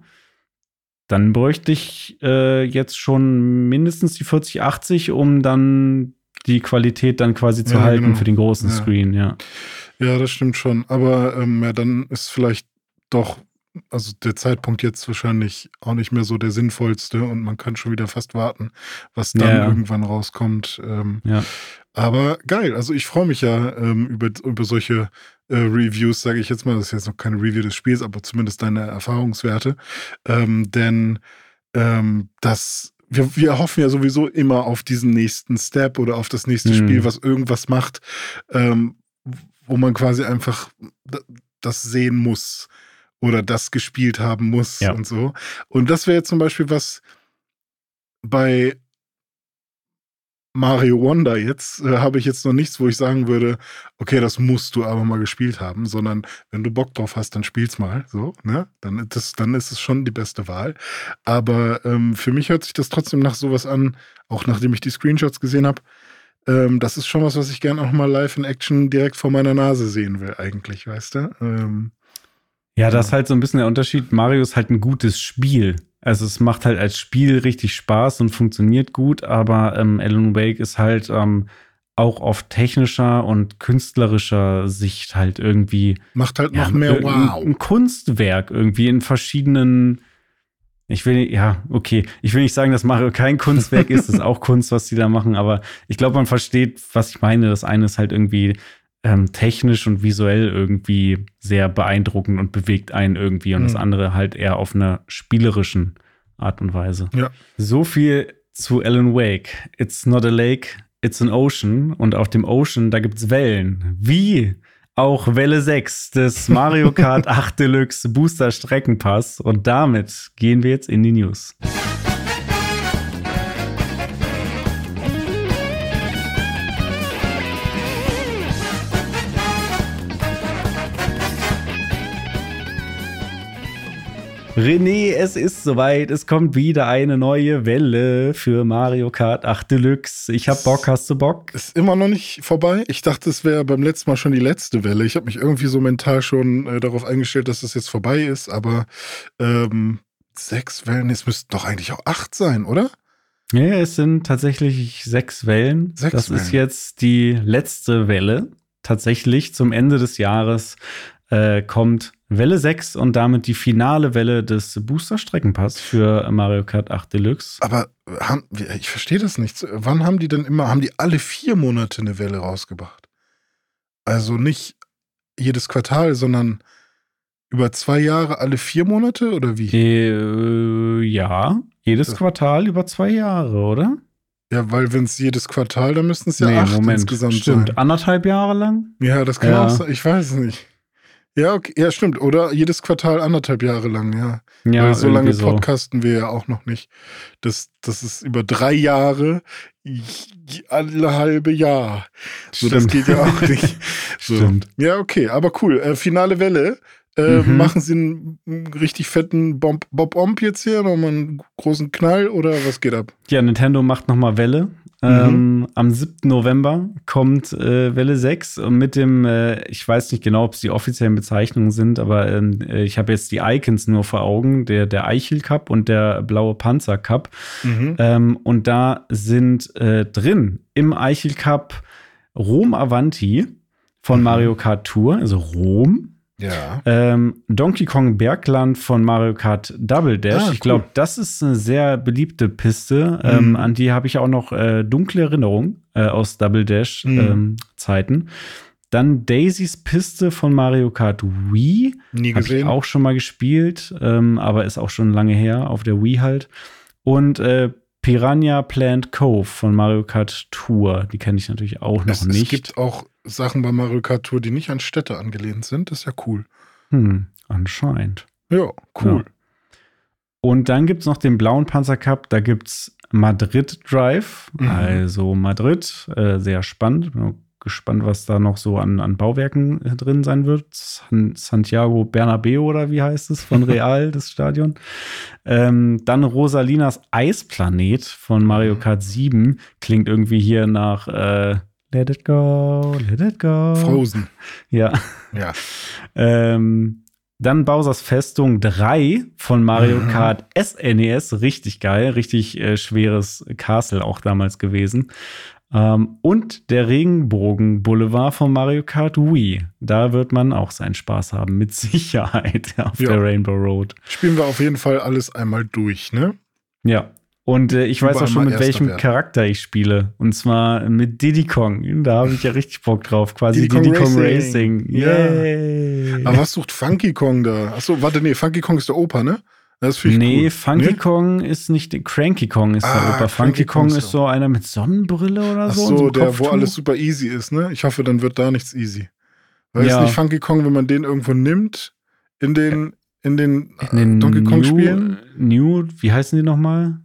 A: Dann bräuchte ich äh, jetzt schon mindestens die 4080, um dann die Qualität dann quasi zu ja, halten genau. für den großen ja. Screen, ja.
B: Ja, das stimmt schon. Aber ähm, ja, dann ist vielleicht doch, also der Zeitpunkt jetzt wahrscheinlich auch nicht mehr so der sinnvollste und man kann schon wieder fast warten, was dann ja, irgendwann rauskommt. Ähm, ja. Aber geil, also ich freue mich ja ähm, über, über solche äh, Reviews, sage ich jetzt mal. Das ist jetzt noch keine Review des Spiels, aber zumindest deine Erfahrungswerte. Ähm, denn ähm, das wir, wir hoffen ja sowieso immer auf diesen nächsten Step oder auf das nächste mhm. Spiel, was irgendwas macht, ähm, wo man quasi einfach das sehen muss oder das gespielt haben muss ja. und so. Und das wäre zum Beispiel was bei Mario Wonder jetzt äh, habe ich jetzt noch nichts, wo ich sagen würde, okay, das musst du aber mal gespielt haben, sondern wenn du Bock drauf hast, dann spiel's mal, so, ne? Dann ist es, dann ist es schon die beste Wahl. Aber ähm, für mich hört sich das trotzdem nach sowas an, auch nachdem ich die Screenshots gesehen habe. Ähm, das ist schon was, was ich gerne auch mal live in Action direkt vor meiner Nase sehen will, eigentlich, weißt du? Ähm,
A: ja, das ist halt so ein bisschen der Unterschied. Mario ist halt ein gutes Spiel. Also es macht halt als Spiel richtig Spaß und funktioniert gut, aber ähm, Alan Wake ist halt ähm, auch auf technischer und künstlerischer Sicht halt irgendwie.
B: Macht halt ja, noch mehr Wow.
A: Ein, ein Kunstwerk irgendwie in verschiedenen. Ich will, ja, okay. Ich will nicht sagen, dass Mario kein Kunstwerk ist. Das ist auch Kunst, was die da machen. Aber ich glaube, man versteht, was ich meine. Das eine ist halt irgendwie ähm, technisch und visuell irgendwie sehr beeindruckend und bewegt einen irgendwie und mhm. das andere halt eher auf einer spielerischen Art und Weise.
B: Ja.
A: So viel zu Alan Wake. It's not a lake, it's an ocean und auf dem Ocean, da gibt's Wellen. Wie auch Welle 6 des Mario Kart 8 Deluxe Booster Streckenpass und damit gehen wir jetzt in die News. René, es ist soweit. Es kommt wieder eine neue Welle für Mario Kart 8 Deluxe. Ich hab Bock, hast du Bock?
B: Ist immer noch nicht vorbei. Ich dachte, es wäre beim letzten Mal schon die letzte Welle. Ich habe mich irgendwie so mental schon äh, darauf eingestellt, dass das jetzt vorbei ist. Aber ähm, sechs Wellen, es müssten doch eigentlich auch acht sein, oder?
A: Ja, es sind tatsächlich sechs Wellen.
B: Sechs
A: das
B: Wellen.
A: ist jetzt die letzte Welle. Tatsächlich zum Ende des Jahres äh, kommt Welle 6 und damit die finale Welle des Booster-Streckenpass für Mario Kart 8 Deluxe.
B: Aber haben, ich verstehe das nicht. Wann haben die denn immer, haben die alle vier Monate eine Welle rausgebracht? Also nicht jedes Quartal, sondern über zwei Jahre alle vier Monate oder wie?
A: Äh, ja, jedes
B: Das-
A: Quartal über zwei Jahre, oder?
B: Ja, weil wenn es jedes Quartal, dann müssten es ja
A: Nee,
B: acht
A: Moment.
B: insgesamt
A: Stimmt,
B: sein.
A: anderthalb Jahre lang?
B: Ja, das kann
A: Ja.
B: auch sein. Ich weiß es nicht. Ja, okay. ja, stimmt. Oder jedes Quartal anderthalb Jahre lang, ja.
A: Ja,
B: Weil so lange
A: so.
B: podcasten wir ja auch noch nicht. Das, das ist über drei Jahre, alle halbe Jahr. So, das geht ja auch nicht. So.
A: Stimmt.
B: Ja, okay, aber cool. Äh, finale Welle. Äh,
A: Mhm.
B: Machen Sie einen, richtig fetten Bob, Bob Omp jetzt hier? Nochmal einen großen Knall oder was geht ab?
A: Ja, Nintendo macht nochmal Welle.
B: Mhm.
A: Ähm, am 7. November kommt äh, Welle 6 und mit dem, äh, ich weiß nicht genau, ob es die offiziellen Bezeichnungen sind, aber ähm, äh, ich habe jetzt die Icons nur vor Augen, der, der Eichel Cup und der blaue Panzer Cup.
B: Mhm.
A: Ähm, und da sind äh, drin im Eichel Cup Rom Avanti von
B: Mhm.
A: Mario Kart Tour, also Rom.
B: Ja.
A: Ähm, Donkey Kong Bergland von Mario Kart Double Dash.
B: Ah,
A: ich
B: cool.
A: glaube, das ist eine sehr beliebte Piste. Ähm,
B: Mhm.
A: an die habe ich auch noch äh, dunkle Erinnerungen äh, aus Double Dash
B: Mhm.
A: ähm, Zeiten. Dann Daisys Piste von Mario Kart Wii.
B: Nie
A: Habe ich
B: gesehen.
A: auch schon mal gespielt, ähm, aber ist auch schon lange her auf der Wii halt. Und äh, Piranha Plant Cove von Mario Kart Tour. Die kenne ich natürlich auch noch
B: es,
A: nicht.
B: es gibt auch Sachen bei Mario Kart Tour, die nicht an Städte angelehnt sind. Das ist ja cool.
A: hm, anscheinend.
B: Ja, cool.
A: Und dann gibt es noch den blauen Panzer Cup, da gibt es Madrid Drive,
B: Mhm.
A: also Madrid, äh, sehr spannend. Bin gespannt, was da noch so an, an Bauwerken äh, drin sein wird. San, Santiago Bernabeo oder wie heißt es von Real, das Stadion. Ähm, dann Rosalinas Eisplanet von Mario
B: Mhm.
A: Kart 7 klingt irgendwie hier nach äh, Let it go, let it go.
B: Frozen.
A: Ja.
B: Ja.
A: Ähm, dann Bowsers Festung 3 von Mario
B: Mhm.
A: Kart SNES. Richtig geil, richtig äh, schweres Castle auch damals gewesen. Ähm, und der Regenbogen Boulevard von Mario Kart Wii. Da wird man auch seinen Spaß haben, mit Sicherheit auf
B: Ja.
A: der Rainbow Road.
B: Spielen wir auf jeden Fall alles einmal durch, ne?
A: Ja. Und äh, ich weiß auch schon, mit welchem
B: werden.
A: Charakter ich spiele. Und zwar mit Diddy Kong. Da habe ich ja richtig Bock drauf. Quasi
B: Diddy
A: Diddy
B: Kong
A: Kong,
B: Racing.
A: Racing.
B: Ja.
A: Yay.
B: Aber was sucht Funky Kong da? Achso, warte, nee, Funky Kong ist der Opa, ne? Das
A: Nee,
B: cool.
A: Funky
B: Nee?
A: Kong ist nicht, Cranky Kong ist
B: Ah,
A: der Opa. Funky
B: Cranky Kong ist
A: so einer mit Sonnenbrille oder
B: Ach
A: so.
B: so,
A: und einem
B: der, wo
A: Kopftuch.
B: alles super easy ist, ne? Ich hoffe, dann wird da nichts easy. Weil
A: Ja.
B: ist nicht Funky Kong, wenn man den irgendwo nimmt, in den, in den,
A: in den
B: Donkey Kong
A: New,
B: Spielen?
A: New, wie heißen die nochmal?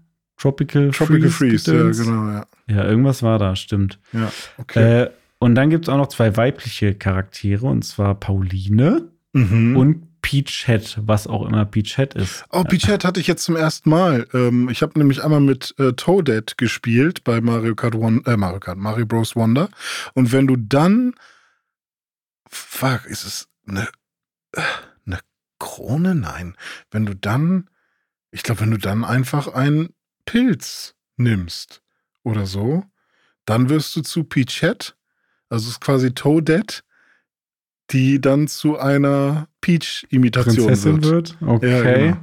A: Tropical,
B: Tropical Freeze, ja,
A: Gedöns?
B: genau, ja.
A: Ja, irgendwas war da, stimmt.
B: Ja, okay.
A: Äh, und dann gibt es auch noch zwei weibliche Charaktere, und zwar Pauline
B: mhm.
A: und Peach Head, was auch immer Peach Head ist.
B: Oh, Peach Head hatte ich jetzt zum ersten Mal. Ähm, ich habe nämlich einmal mit äh, Toadette gespielt bei Mario Kart One, äh, Mario Kart, Mario Bros. Wonder. Und wenn du dann, fuck, ist es eine, äh, eine Krone? Nein. Wenn du dann, ich glaube, wenn du dann einfach einen Pilz nimmst oder so, dann wirst du zu Peach Head. Also es ist quasi Toadette, die dann zu einer Peach-Imitation wird.
A: wird. Okay.
B: genau.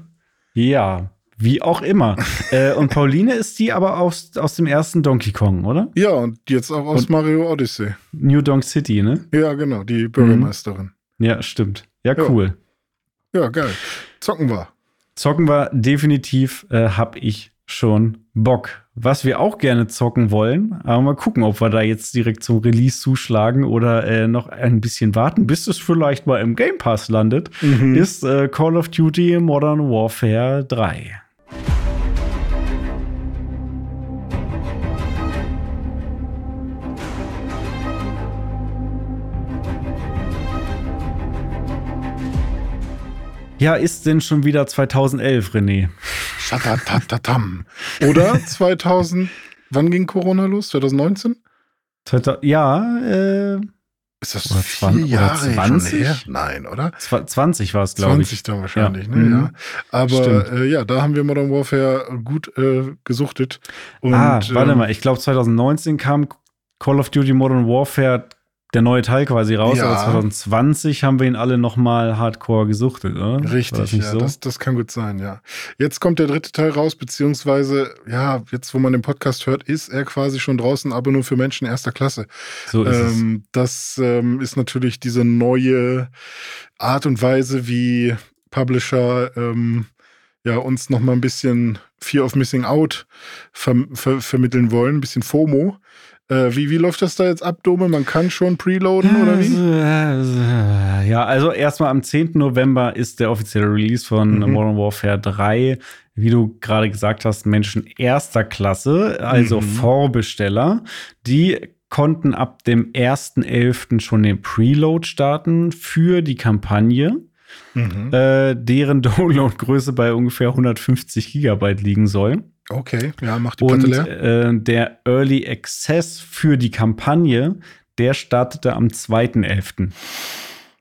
A: Ja, wie auch immer. äh, und Pauline ist die aber aus, aus dem ersten Donkey Kong, oder?
B: Ja, und jetzt auch aus
A: Und-
B: Mario Odyssey.
A: New Donk City, ne?
B: Ja, genau, die Bürgermeisterin.
A: Ja, stimmt. Ja,
B: Ja.
A: cool.
B: Ja, geil. Zocken wir.
A: Zocken wir definitiv, äh, hab ich schon Bock. Was wir auch gerne zocken wollen, aber mal gucken, ob wir da jetzt direkt zum Release zuschlagen oder äh, noch ein bisschen warten, bis es vielleicht mal im Game Pass landet,
B: Mhm.
A: ist äh, Call of Duty Modern Warfare 3. Ja, ist denn schon wieder 2011, René?
B: Shatatatam. Oder 2000, wann ging Corona los? 2019?
A: Ja, äh.
B: Ist das oder vier Jahre 20? her? Nein, oder?
A: 20 war es, glaube ich.
B: 20 dann wahrscheinlich, ja. ne? Mhm. Ja. Aber äh, ja, da haben wir Modern Warfare gut äh, gesuchtet.
A: Und, ah, warte ähm, mal, ich glaube 2019 kam Call of Duty Modern Warfare der neue Teil quasi raus, ja. aber 2020 haben wir ihn alle nochmal hardcore gesuchtet, oder?
B: Richtig, ja, so? das, das kann gut sein, ja. Jetzt kommt der dritte Teil raus, beziehungsweise, ja, jetzt, wo man den Podcast hört, ist er quasi schon draußen, aber nur für Menschen erster Klasse. So ist ähm, es. Das ähm, ist natürlich diese neue Art und Weise, wie Publisher ähm, ja, uns nochmal ein bisschen Fear of Missing Out ver ver vermitteln wollen, ein bisschen FOMO. Äh, wie, wie läuft das da jetzt ab, Dome? Man kann schon preloaden oder wie?
A: Ja, also erstmal am 10. November ist der offizielle Release von mhm. Modern Warfare 3. Wie du gerade gesagt hast, Menschen erster Klasse, also mhm. Vorbesteller, die konnten ab dem 1.11. schon den Preload starten für die Kampagne. Mhm. Äh, deren Downloadgröße bei ungefähr 150 Gigabyte liegen soll.
B: Okay, ja, macht die Platte
A: Und äh, der Early Access für die Kampagne, der startete am 2.11.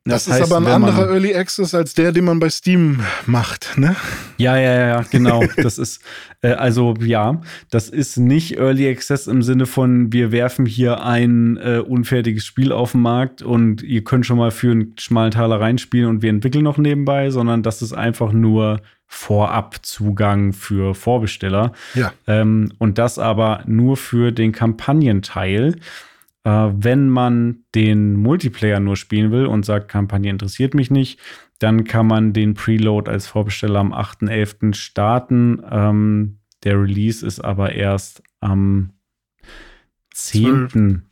B: Das, das heißt, ist aber ein anderer Early Access als der, den man bei Steam macht, ne?
A: Ja, ja, ja, genau. das ist, äh, also ja, das ist nicht Early Access im Sinne von, wir werfen hier ein äh, unfertiges Spiel auf den Markt und ihr könnt schon mal für einen schmalen Taler reinspielen und wir entwickeln noch nebenbei, sondern das ist einfach nur Vorabzugang für Vorbesteller.
B: Ja.
A: Ähm, und das aber nur für den Kampagnenteil. Äh, wenn man den Multiplayer nur spielen will und sagt, Kampagne interessiert mich nicht, dann kann man den Preload als Vorbesteller am 8.11. starten. Ähm, der Release ist aber erst am 10.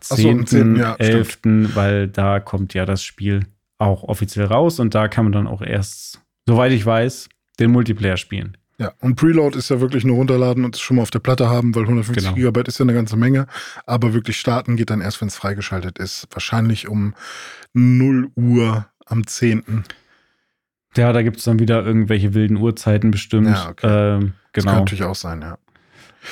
A: 10. So, ja, 11., stimmt. weil da kommt ja das Spiel auch offiziell raus und da kann man dann auch erst soweit ich weiß, den Multiplayer spielen.
B: Ja, und Preload ist ja wirklich nur runterladen und es schon mal auf der Platte haben, weil 150 genau. Gigabyte ist ja eine ganze Menge. Aber wirklich starten geht dann erst, wenn es freigeschaltet ist. Wahrscheinlich um 0 Uhr am 10.
A: Ja, da gibt es dann wieder irgendwelche wilden Uhrzeiten bestimmt. Ja, okay. Ähm, genau. Das kann
B: natürlich auch sein, ja.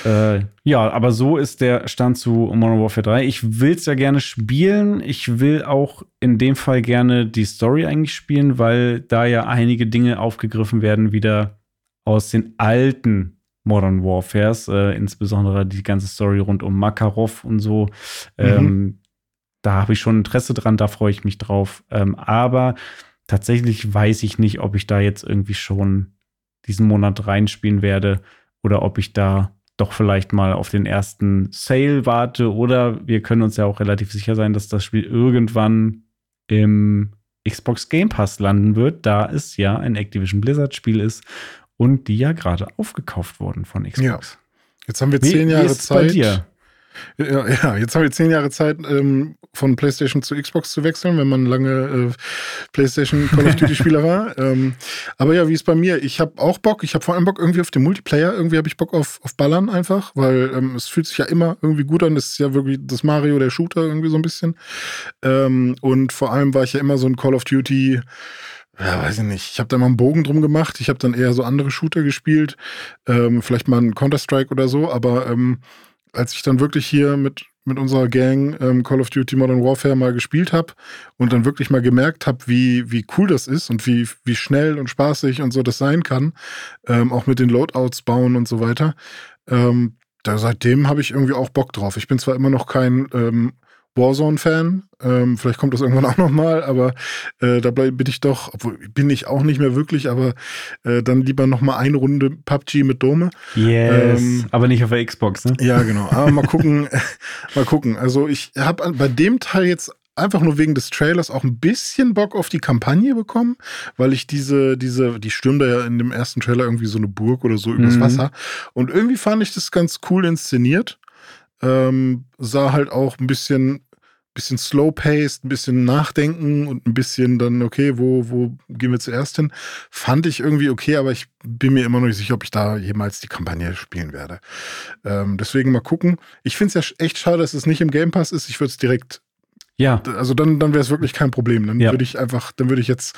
A: Äh, ja, aber so ist der Stand zu Modern Warfare 3. Ich will es ja gerne spielen. Ich will auch in dem Fall gerne die Story eigentlich spielen, weil da ja einige Dinge aufgegriffen werden, wieder aus den alten Modern Warfares, äh, insbesondere die ganze Story rund um Makarov und so. Mhm. Ähm, da habe ich schon Interesse dran, da freue ich mich drauf. Ähm, aber tatsächlich weiß ich nicht, ob ich da jetzt irgendwie schon diesen Monat reinspielen werde oder ob ich da doch vielleicht mal auf den ersten Sale warte oder wir können uns ja auch relativ sicher sein, dass das Spiel irgendwann im Xbox Game Pass landen wird, da es ja ein Activision Blizzard Spiel ist und die ja gerade aufgekauft wurden von Xbox. Ja.
B: Jetzt haben wir zehn wie, Jahre wie Zeit. Ja, ja, jetzt haben wir zehn Jahre Zeit, ähm, von PlayStation zu Xbox zu wechseln, wenn man lange äh, PlayStation Call of Duty Spieler war. Ähm, aber ja, wie ist bei mir? Ich habe auch Bock. Ich habe vor allem Bock irgendwie auf den Multiplayer. Irgendwie habe ich Bock auf, auf Ballern einfach, weil ähm, es fühlt sich ja immer irgendwie gut an. Das ist ja wirklich das Mario, der Shooter irgendwie so ein bisschen. Ähm, und vor allem war ich ja immer so ein Call of Duty ja, weiß ich nicht. Ich habe da mal einen Bogen drum gemacht. Ich habe dann eher so andere Shooter gespielt. Ähm, vielleicht mal einen Counter-Strike oder so. Aber ähm, als ich dann wirklich hier mit, mit unserer Gang ähm, Call of Duty Modern Warfare mal gespielt habe und dann wirklich mal gemerkt habe, wie, wie cool das ist und wie, wie schnell und spaßig und so das sein kann, ähm, auch mit den Loadouts bauen und so weiter, ähm, da seitdem habe ich irgendwie auch Bock drauf. Ich bin zwar immer noch kein ähm, Warzone-Fan. Ähm, vielleicht kommt das irgendwann auch nochmal, aber äh, dabei bin ich doch, obwohl bin ich auch nicht mehr wirklich, aber äh, dann lieber nochmal eine Runde PUBG mit Dome.
A: Yes, ähm, aber nicht auf der Xbox, ne?
B: Ja, genau. Aber mal gucken, mal gucken. Also ich habe bei dem Teil jetzt einfach nur wegen des Trailers auch ein bisschen Bock auf die Kampagne bekommen, weil ich diese, diese, die stürmen da ja in dem ersten Trailer irgendwie so eine Burg oder so übers mhm. Wasser. Und irgendwie fand ich das ganz cool inszeniert. Ähm, sah halt auch ein bisschen, bisschen slow-paced, ein bisschen nachdenken und ein bisschen dann, okay, wo, wo gehen wir zuerst hin? Fand ich irgendwie okay, aber ich bin mir immer noch nicht sicher, ob ich da jemals die Kampagne spielen werde. Ähm, deswegen mal gucken. Ich finde es ja echt schade, dass es nicht im Game Pass ist. Ich würde es direkt Ja. Also dann, dann wäre es wirklich kein Problem. Dann ja. würde ich einfach, dann würde ich jetzt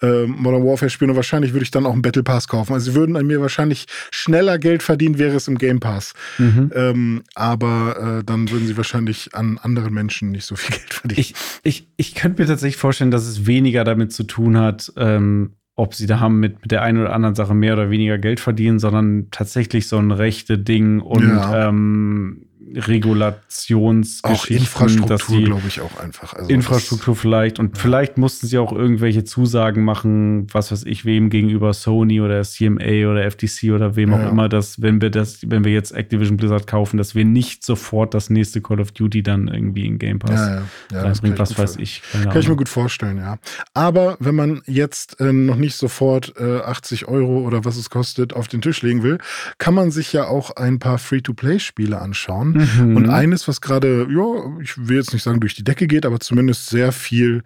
B: äh, Modern Warfare spielen und wahrscheinlich würde ich dann auch einen Battle Pass kaufen. Also sie würden an mir wahrscheinlich schneller Geld verdienen, wäre es im Game Pass. Mhm. Ähm, aber äh, dann würden sie wahrscheinlich an anderen Menschen nicht so viel Geld verdienen.
A: Ich, ich, ich könnte mir tatsächlich vorstellen, dass es weniger damit zu tun hat, ähm, ob sie da haben mit, mit der einen oder anderen Sache mehr oder weniger Geld verdienen, sondern tatsächlich so ein rechte Ding und ja. ähm, Regulationsgeschichten.
B: Auch Infrastruktur, glaube ich, auch einfach.
A: Also Infrastruktur vielleicht. Und ja. vielleicht mussten sie auch irgendwelche Zusagen machen, was weiß ich, wem gegenüber Sony oder CMA oder FTC oder wem ja. auch immer, dass, wenn wir das, wenn wir jetzt Activision Blizzard kaufen, dass wir nicht sofort das nächste Call of Duty dann irgendwie in Game Pass ja, ja. bringt, was weiß ich.
B: Kann ich mir gut vorstellen, ja. Aber wenn man jetzt äh, noch nicht sofort äh, 80 Euro oder was es kostet auf den Tisch legen will, kann man sich ja auch ein paar Free-to-Play-Spiele anschauen. Mhm. Und eines, was gerade, ja, ich will jetzt nicht sagen durch die Decke geht, aber zumindest sehr viel,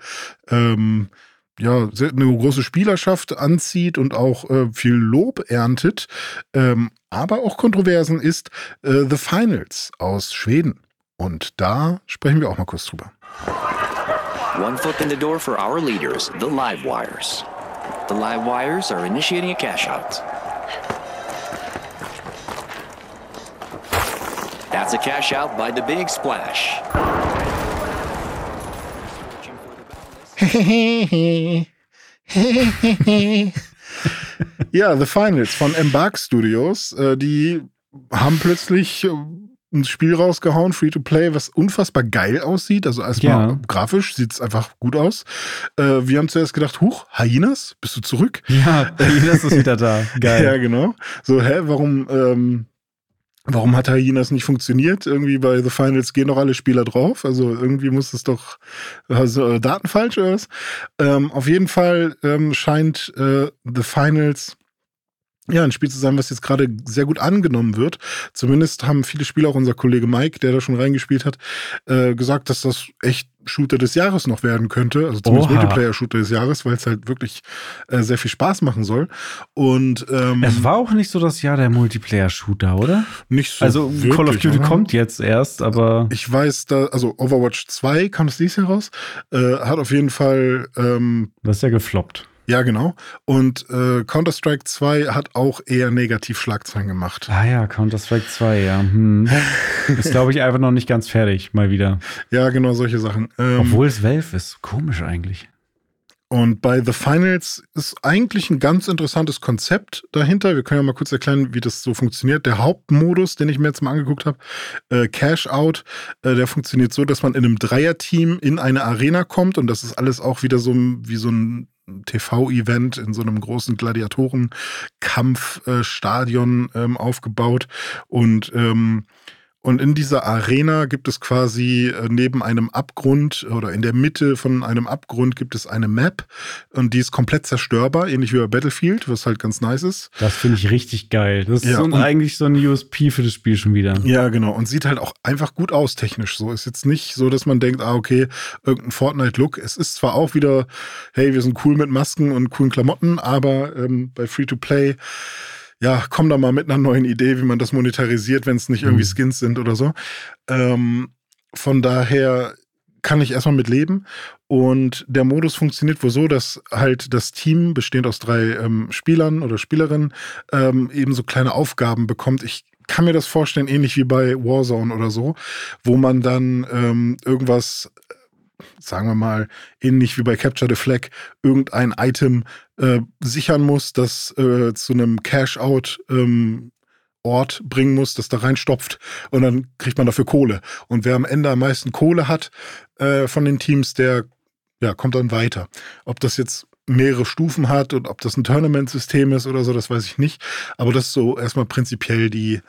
B: ähm, ja, sehr, eine große Spielerschaft anzieht und auch äh, viel Lob erntet, ähm, aber auch Kontroversen ist äh, The Finals aus Schweden. Und da sprechen wir auch mal kurz drüber. One foot in the door for our leaders, the Live Wires. The Live Wires are initiating a cash out. That's a cash out by the Big Splash. ja, The Finals von Embark Studios. Äh, die haben plötzlich äh, ein Spiel rausgehauen, Free-to-Play, was unfassbar geil aussieht. Also erstmal ja. grafisch sieht es einfach gut aus. Äh, wir haben zuerst gedacht, huch, Hyenas, bist du zurück?
A: Ja, Hyenas ist wieder da. Geil.
B: ja, genau. So, hä, warum ähm, Warum hat Hyenas nicht funktioniert? Irgendwie bei The Finals gehen doch alle Spieler drauf. Also irgendwie muss es doch also, Daten falsch was? Ähm, auf jeden Fall ähm, scheint äh, The Finals ja, ein Spiel zu sein, was jetzt gerade sehr gut angenommen wird. Zumindest haben viele Spieler, auch unser Kollege Mike, der da schon reingespielt hat, äh, gesagt, dass das echt Shooter des Jahres noch werden könnte. Also zumindest Multiplayer-Shooter des Jahres, weil es halt wirklich äh, sehr viel Spaß machen soll. Und ähm,
A: es war auch nicht so das Jahr der Multiplayer-Shooter, oder?
B: Nicht so.
A: Also wirklich, Call of Duty oder? kommt jetzt erst, aber.
B: Ich weiß, da, also Overwatch 2 kam es dieses Jahr raus, äh, hat auf jeden Fall. Ähm,
A: das ist ja gefloppt.
B: Ja, genau. Und äh, Counter-Strike 2 hat auch eher negativ Schlagzeilen gemacht.
A: Ah ja, Counter-Strike 2, ja. Hm. ist, glaube ich, einfach noch nicht ganz fertig, mal wieder.
B: Ja, genau, solche Sachen.
A: Ähm, Obwohl es Valve ist. Komisch eigentlich.
B: Und bei The Finals ist eigentlich ein ganz interessantes Konzept dahinter. Wir können ja mal kurz erklären, wie das so funktioniert. Der Hauptmodus, den ich mir jetzt mal angeguckt habe, äh, Cash Out, äh, der funktioniert so, dass man in einem Dreierteam in eine Arena kommt und das ist alles auch wieder so wie so ein TV-Event in so einem großen Gladiatorenkampfstadion äh, ähm, aufgebaut. Und ähm, und in dieser Arena gibt es quasi äh, neben einem Abgrund oder in der Mitte von einem Abgrund gibt es eine Map und die ist komplett zerstörbar, ähnlich wie bei Battlefield, was halt ganz nice ist.
A: Das finde ich richtig geil. Das ist ja, so eigentlich so ein USP für das Spiel schon wieder.
B: Ja, genau. Und sieht halt auch einfach gut aus technisch. So ist jetzt nicht so, dass man denkt, ah, okay, irgendein Fortnite-Look. Es ist zwar auch wieder, hey, wir sind cool mit Masken und coolen Klamotten, aber ähm, bei Free-to-Play ja, komm da mal mit einer neuen Idee, wie man das monetarisiert, wenn es nicht irgendwie mhm. Skins sind oder so. Ähm, von daher kann ich erstmal mit leben. Und der Modus funktioniert wohl so, dass halt das Team, bestehend aus drei ähm, Spielern oder Spielerinnen, ähm, eben so kleine Aufgaben bekommt. Ich kann mir das vorstellen, ähnlich wie bei Warzone oder so, wo man dann ähm, irgendwas sagen wir mal, ähnlich wie bei Capture the Flag, irgendein Item äh, sichern muss, das äh, zu einem Cash-Out ähm, Ort bringen muss, das da reinstopft und dann kriegt man dafür Kohle. Und wer am Ende am meisten Kohle hat äh, von den Teams, der ja, kommt dann weiter. Ob das jetzt mehrere Stufen hat und ob das ein Tournament-System ist oder so, das weiß ich nicht. Aber das ist so erstmal prinzipiell die,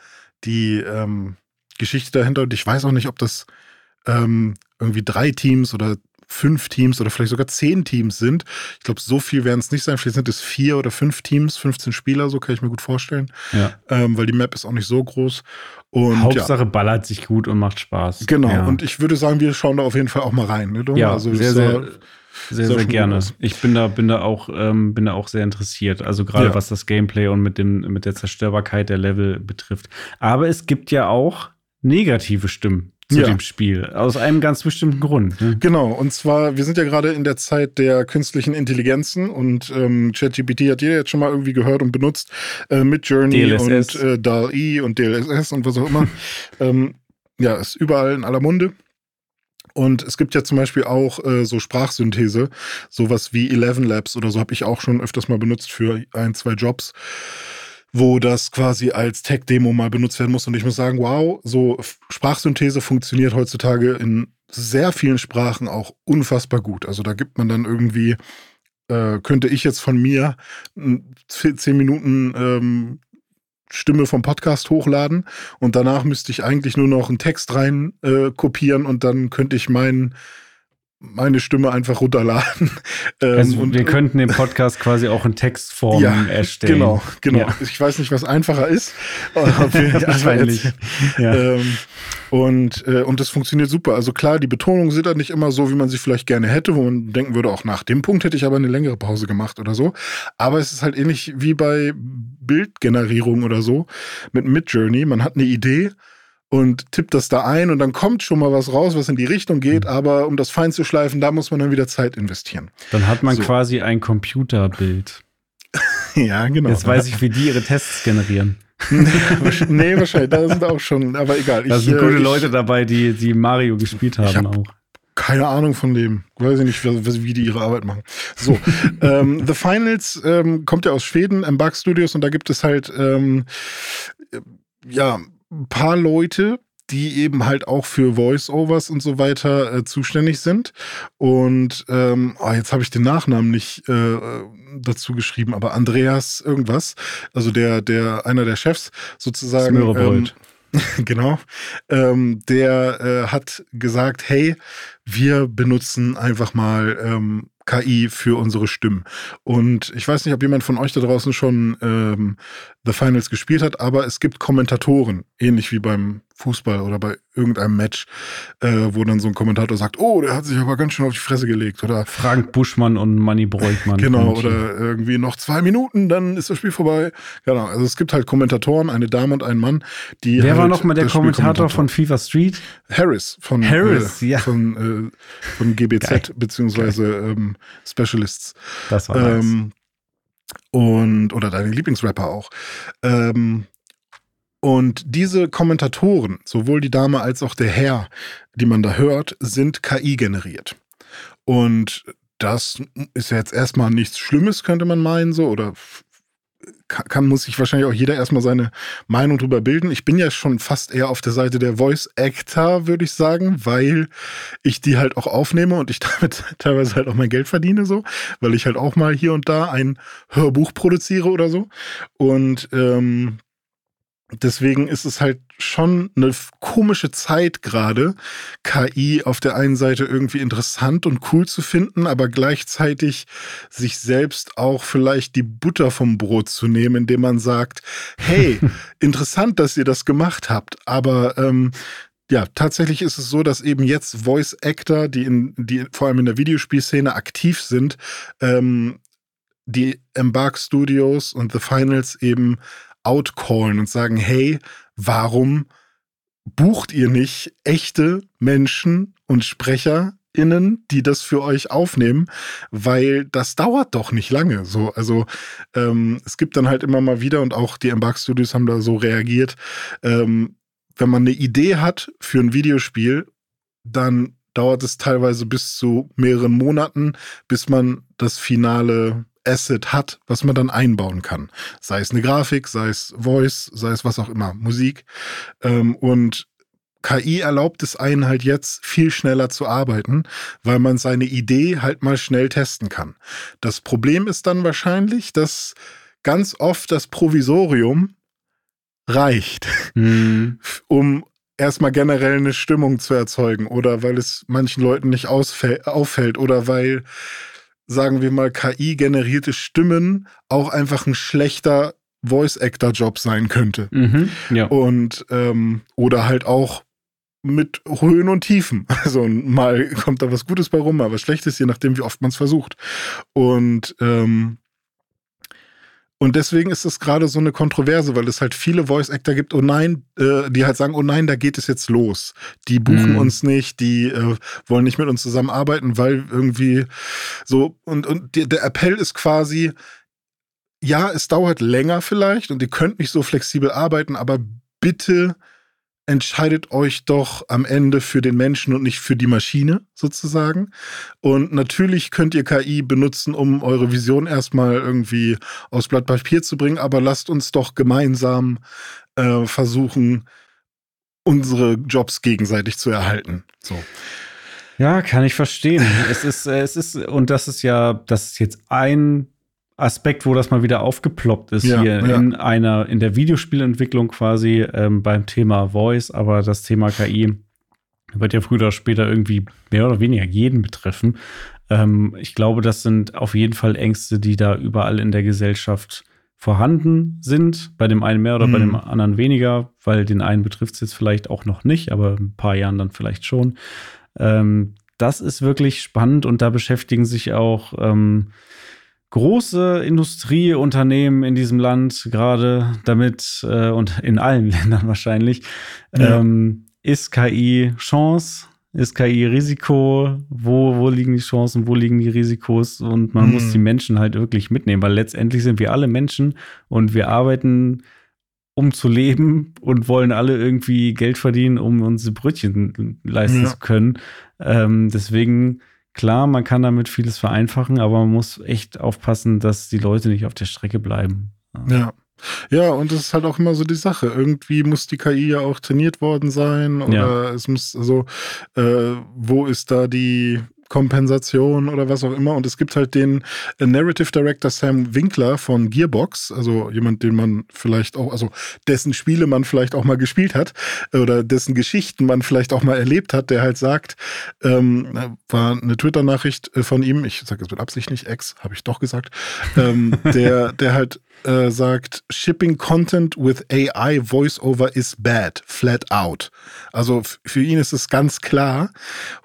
B: die ähm, Geschichte dahinter. Und ich weiß auch nicht, ob das ähm, irgendwie drei Teams oder fünf Teams oder vielleicht sogar zehn Teams sind. Ich glaube, so viel werden es nicht sein. Vielleicht sind es vier oder fünf Teams, 15 Spieler, so kann ich mir gut vorstellen. Ja. Ähm, weil die Map ist auch nicht so groß.
A: Und, Hauptsache ja. ballert sich gut und macht Spaß.
B: Genau, ja. und ich würde sagen, wir schauen da auf jeden Fall auch mal rein. Ne,
A: ja, also sehr, sehr, sehr, sehr gerne. Ich bin da, bin da auch, ähm, bin da auch sehr interessiert. Also gerade was das Gameplay und mit dem, mit der Zerstörbarkeit der Level betrifft. Aber es gibt ja auch negative Stimmen zu ja. dem Spiel. Aus einem ganz bestimmten Grund.
B: Ne? Genau, und zwar, wir sind ja gerade in der Zeit der künstlichen Intelligenzen und ähm, ChatGPT hat jeder jetzt schon mal irgendwie gehört und benutzt äh, mit Journey DLSS. und äh, DAL-E und DLSS und was auch immer. ähm, ja, ist überall in aller Munde. Und es gibt ja zum Beispiel auch äh, so Sprachsynthese, sowas wie Eleven Labs oder so habe ich auch schon öfters mal benutzt für ein, zwei Jobs wo das quasi als Tech-Demo mal benutzt werden muss. Und ich muss sagen, wow, so Sprachsynthese funktioniert heutzutage in sehr vielen Sprachen auch unfassbar gut. Also da gibt man dann irgendwie, äh, könnte ich jetzt von mir zehn Minuten ähm, Stimme vom Podcast hochladen und danach müsste ich eigentlich nur noch einen Text rein äh, kopieren und dann könnte ich meinen meine Stimme einfach runterladen.
A: Ähm, also und, wir könnten den Podcast quasi auch in Textform ja, erstellen.
B: Genau, genau. Ja. Ich weiß nicht, was einfacher ist. Wahrscheinlich. ja. ähm, und, äh, und das funktioniert super. Also klar, die Betonungen sind dann nicht immer so, wie man sie vielleicht gerne hätte, wo man denken würde, auch nach dem Punkt hätte ich aber eine längere Pause gemacht oder so. Aber es ist halt ähnlich wie bei Bildgenerierung oder so mit Midjourney. Man hat eine Idee und tippt das da ein und dann kommt schon mal was raus, was in die Richtung geht, mhm. aber um das fein zu schleifen, da muss man dann wieder Zeit investieren.
A: Dann hat man so. quasi ein Computerbild.
B: ja, genau.
A: Jetzt weiß ich, wie die ihre Tests generieren.
B: nee, wahrscheinlich, da sind auch schon, aber egal.
A: Da sind gute äh, ich, Leute dabei, die, die Mario gespielt haben hab auch.
B: Keine Ahnung von dem. Weiß ich nicht, wie die ihre Arbeit machen. So, ähm, The Finals ähm, kommt ja aus Schweden, Embark Studios, und da gibt es halt ähm, ja ein paar Leute, die eben halt auch für Voice-Overs und so weiter äh, zuständig sind. Und ähm, oh, jetzt habe ich den Nachnamen nicht äh, dazu geschrieben, aber Andreas irgendwas, also der, der, einer der Chefs sozusagen. Ähm, genau. Ähm, der äh, hat gesagt, hey, wir benutzen einfach mal ähm, KI für unsere Stimmen. Und ich weiß nicht, ob jemand von euch da draußen schon ähm, The Finals gespielt hat, aber es gibt Kommentatoren, ähnlich wie beim Fußball oder bei irgendeinem Match, äh, wo dann so ein Kommentator sagt, oh, der hat sich aber ganz schön auf die Fresse gelegt. Oder
A: Frank Buschmann und Manny Breutmann.
B: Genau, oder irgendwie noch zwei Minuten, dann ist das Spiel vorbei. Genau, also es gibt halt Kommentatoren, eine Dame und ein Mann, die.
A: Wer
B: halt
A: war noch mal der Kommentator von FIFA Street?
B: Harris von,
A: Harris, äh, ja.
B: von, äh, von GBZ, Geil. beziehungsweise ähm, Specialists.
A: Das war ähm,
B: und oder deine Lieblingsrapper auch. Ähm, und diese Kommentatoren, sowohl die Dame als auch der Herr, die man da hört, sind KI generiert. Und das ist jetzt erstmal nichts Schlimmes, könnte man meinen, so, oder kann, muss sich wahrscheinlich auch jeder erstmal seine Meinung drüber bilden. Ich bin ja schon fast eher auf der Seite der Voice Actor, würde ich sagen, weil ich die halt auch aufnehme und ich damit teilweise halt auch mein Geld verdiene, so, weil ich halt auch mal hier und da ein Hörbuch produziere oder so. Und ähm, Deswegen ist es halt schon eine komische Zeit gerade, KI auf der einen Seite irgendwie interessant und cool zu finden, aber gleichzeitig sich selbst auch vielleicht die Butter vom Brot zu nehmen, indem man sagt, hey, interessant, dass ihr das gemacht habt, aber ähm, ja, tatsächlich ist es so, dass eben jetzt Voice Actor, die in, die vor allem in der Videospielszene aktiv sind, ähm, die Embark Studios und The Finals eben outcallen und sagen, hey, warum bucht ihr nicht echte Menschen und SprecherInnen, die das für euch aufnehmen, weil das dauert doch nicht lange. So, also ähm, es gibt dann halt immer mal wieder und auch die Embark Studios haben da so reagiert. Ähm, wenn man eine Idee hat für ein Videospiel, dann dauert es teilweise bis zu mehreren Monaten, bis man das finale Asset hat, was man dann einbauen kann. Sei es eine Grafik, sei es Voice, sei es was auch immer, Musik. Ähm, und KI erlaubt es einen halt jetzt viel schneller zu arbeiten, weil man seine Idee halt mal schnell testen kann. Das Problem ist dann wahrscheinlich, dass ganz oft das Provisorium reicht, mhm. um erstmal generell eine Stimmung zu erzeugen oder weil es manchen Leuten nicht auffällt oder weil sagen wir mal, KI-generierte Stimmen auch einfach ein schlechter Voice-Actor-Job sein könnte.
A: Mhm, ja.
B: Und ähm, oder halt auch mit Höhen und Tiefen. Also mal kommt da was Gutes bei rum, mal was Schlechtes, je nachdem, wie oft man es versucht. Und ähm, Und deswegen ist es gerade so eine Kontroverse, weil es halt viele Voice Actor gibt, oh nein, äh, die halt sagen, oh nein, da geht es jetzt los. Die buchen mhm. uns nicht, die äh, wollen nicht mit uns zusammenarbeiten, weil irgendwie so, und, und die, der Appell ist quasi, ja, es dauert länger vielleicht und ihr könnt nicht so flexibel arbeiten, aber bitte entscheidet euch doch am Ende für den Menschen und nicht für die Maschine sozusagen. Und natürlich könnt ihr KI benutzen, um eure Vision erstmal irgendwie aus Blatt Papier zu bringen, aber lasst uns doch gemeinsam äh, versuchen, unsere Jobs gegenseitig zu erhalten. So.
A: Ja, kann ich verstehen. es ist, äh, es ist, und das ist ja, das ist jetzt ein Aspekt, wo das mal wieder aufgeploppt ist ja, hier ja. in einer, in der Videospielentwicklung quasi ähm, beim Thema Voice, aber das Thema KI wird ja früher oder später irgendwie mehr oder weniger jeden betreffen. Ähm, ich glaube, das sind auf jeden Fall Ängste, die da überall in der Gesellschaft vorhanden sind. Bei dem einen mehr oder mhm. bei dem anderen weniger, weil den einen betrifft es jetzt vielleicht auch noch nicht, aber ein paar Jahren dann vielleicht schon. Ähm, das ist wirklich spannend und da beschäftigen sich auch ähm, große Industrieunternehmen in diesem Land gerade damit äh, und in allen Ländern wahrscheinlich. Ja. Ähm, ist KI Chance? Ist KI Risiko? Wo, wo liegen die Chancen? Wo liegen die Risikos? Und man mhm. muss die Menschen halt wirklich mitnehmen, weil letztendlich sind wir alle Menschen und wir arbeiten, um zu leben und wollen alle irgendwie Geld verdienen, um unsere Brötchen leisten ja. zu können. Ähm, deswegen Klar, man kann damit vieles vereinfachen, aber man muss echt aufpassen, dass die Leute nicht auf der Strecke bleiben.
B: Ja. Ja, und das ist halt auch immer so die Sache. Irgendwie muss die KI ja auch trainiert worden sein oder ja. es muss, also, äh, wo ist da die, Kompensation oder was auch immer. Und es gibt halt den äh, Narrative Director Sam Winkler von Gearbox, also jemand, den man vielleicht auch, also dessen Spiele man vielleicht auch mal gespielt hat oder dessen Geschichten man vielleicht auch mal erlebt hat, der halt sagt, ähm, war eine Twitter-Nachricht äh, von ihm, ich sage es mit Absicht nicht, Ex, habe ich doch gesagt, ähm, der, der halt äh, sagt, Shipping Content with AI Voiceover is bad, flat out. Also für ihn ist es ganz klar.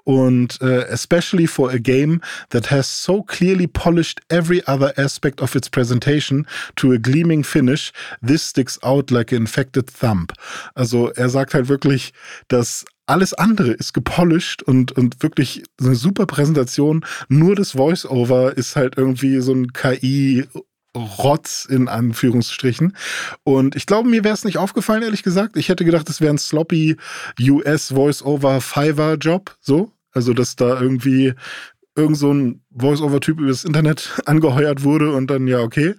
B: Und äh, especially for a game that has so clearly polished every other aspect of its presentation to a gleaming finish, this sticks out like an infected thumb. Also er sagt halt wirklich, dass alles andere ist gepolished und, und wirklich eine super Präsentation. Nur das Voiceover ist halt irgendwie so ein KI Rotz in Anführungsstrichen. Und ich glaube, mir wäre es nicht aufgefallen, ehrlich gesagt. Ich hätte gedacht, es wäre ein sloppy US Voice-Over Fiverr Job, so. Also, dass da irgendwie irgend so ein Voice-Over-Typ übers Internet angeheuert wurde und dann, ja, okay.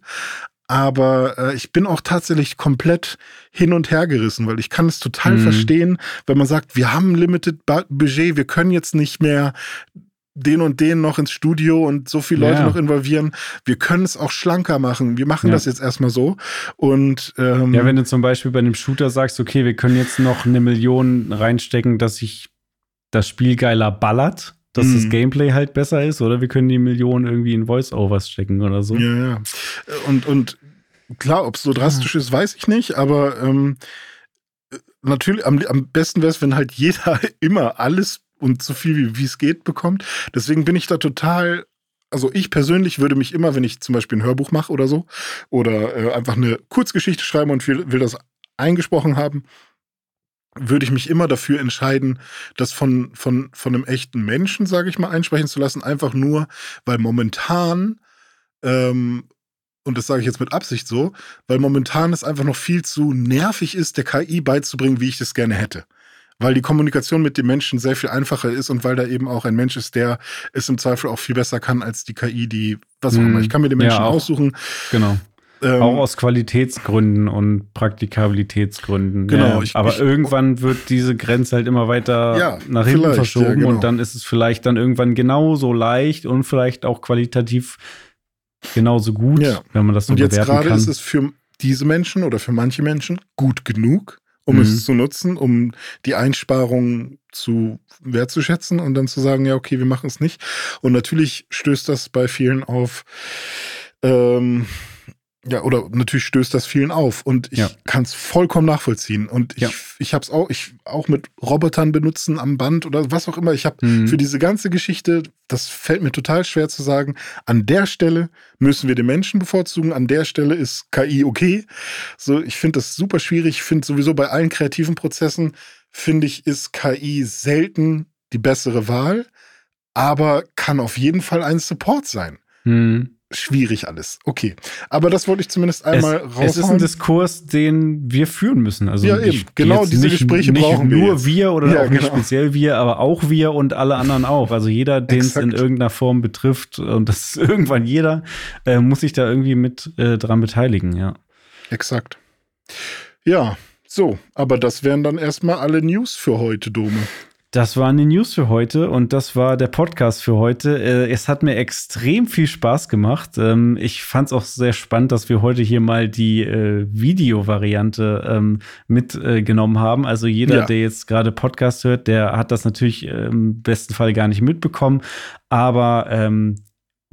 B: Aber äh, ich bin auch tatsächlich komplett hin und her gerissen, weil ich kann es total mhm. verstehen, wenn man sagt, wir haben ein Limited Budget, wir können jetzt nicht mehr den und den noch ins Studio und so viele Leute ja. noch involvieren. Wir können es auch schlanker machen. Wir machen ja. das jetzt erstmal so. Und ähm,
A: ja, wenn du zum Beispiel bei einem Shooter sagst, okay, wir können jetzt noch eine Million reinstecken, dass sich das Spiel geiler ballert, dass mhm. das Gameplay halt besser ist, oder wir können die Millionen irgendwie in Voice-Overs stecken oder so.
B: Ja, ja. Und, und klar, ob es so drastisch ist, weiß ich nicht, aber ähm, natürlich, am, am besten wäre es, wenn halt jeder immer alles und so viel wie es geht bekommt. Deswegen bin ich da total also ich persönlich würde mich immer, wenn ich zum Beispiel ein Hörbuch mache oder so, oder äh, einfach eine Kurzgeschichte schreiben und will, will, das eingesprochen haben, würde ich mich immer dafür entscheiden, das von, von, von einem echten Menschen, sage ich mal, einsprechen zu lassen. Einfach nur, weil momentan, ähm, und das sage ich jetzt mit Absicht so, weil momentan es einfach noch viel zu nervig ist, der KI beizubringen, wie ich das gerne hätte weil die Kommunikation mit dem Menschen sehr viel einfacher ist und weil da eben auch ein Mensch ist, der es im Zweifel auch viel besser kann als die KI, die, was auch immer. Ich kann mir den Menschen ja, aussuchen.
A: Genau. Ähm, auch aus Qualitätsgründen und Praktikabilitätsgründen. Genau. Ja. Ich, Aber ich, irgendwann wird diese Grenze halt immer weiter ja, nach hinten verschoben genau. und dann ist es vielleicht dann irgendwann genauso leicht und vielleicht auch qualitativ genauso gut, wenn man das so und bewerten kann. Und jetzt gerade
B: ist es für diese Menschen oder für manche Menschen gut genug, um mhm. es zu nutzen, um die Einsparungen zu wertzuschätzen und dann zu sagen, ja, okay, wir machen es nicht. Und natürlich stößt das bei vielen auf ähm, Ja, oder natürlich stößt das vielen auf und ich ja. kann es vollkommen nachvollziehen. Und ich, ja. ich habe es auch, ich auch mit Robotern benutzen am Band oder was auch immer. Ich habe mhm. für diese ganze Geschichte, das fällt mir total schwer zu sagen, an der Stelle müssen wir den Menschen bevorzugen, an der Stelle ist KI okay. So, ich finde das super schwierig. Ich finde sowieso bei allen kreativen Prozessen, finde ich, ist KI selten die bessere Wahl, aber kann auf jeden Fall ein Support sein. Mhm schwierig alles. Okay. Aber das wollte ich zumindest einmal
A: raushauen. Es ist ein Diskurs, den wir führen müssen. Also
B: ja, eben. Genau diese nicht, Gespräche
A: nicht
B: brauchen
A: wir. Nur jetzt. wir oder ja, auch nicht genau. speziell wir, aber auch wir und alle anderen auch. Also jeder, den es in irgendeiner Form betrifft, und das ist irgendwann jeder, äh, muss sich da irgendwie mit äh, dran beteiligen, ja.
B: Exakt. Ja, so, aber das wären dann erstmal alle News für heute, Dome.
A: Das waren die News für heute und das war der Podcast für heute. Äh, es hat mir extrem viel Spaß gemacht. Ähm, ich fand es auch sehr spannend, dass wir heute hier mal die äh, Videovariante ähm, mitgenommen haben. Also jeder, ja. der jetzt gerade Podcast hört, der hat das natürlich im besten Fall gar nicht mitbekommen. Aber ähm,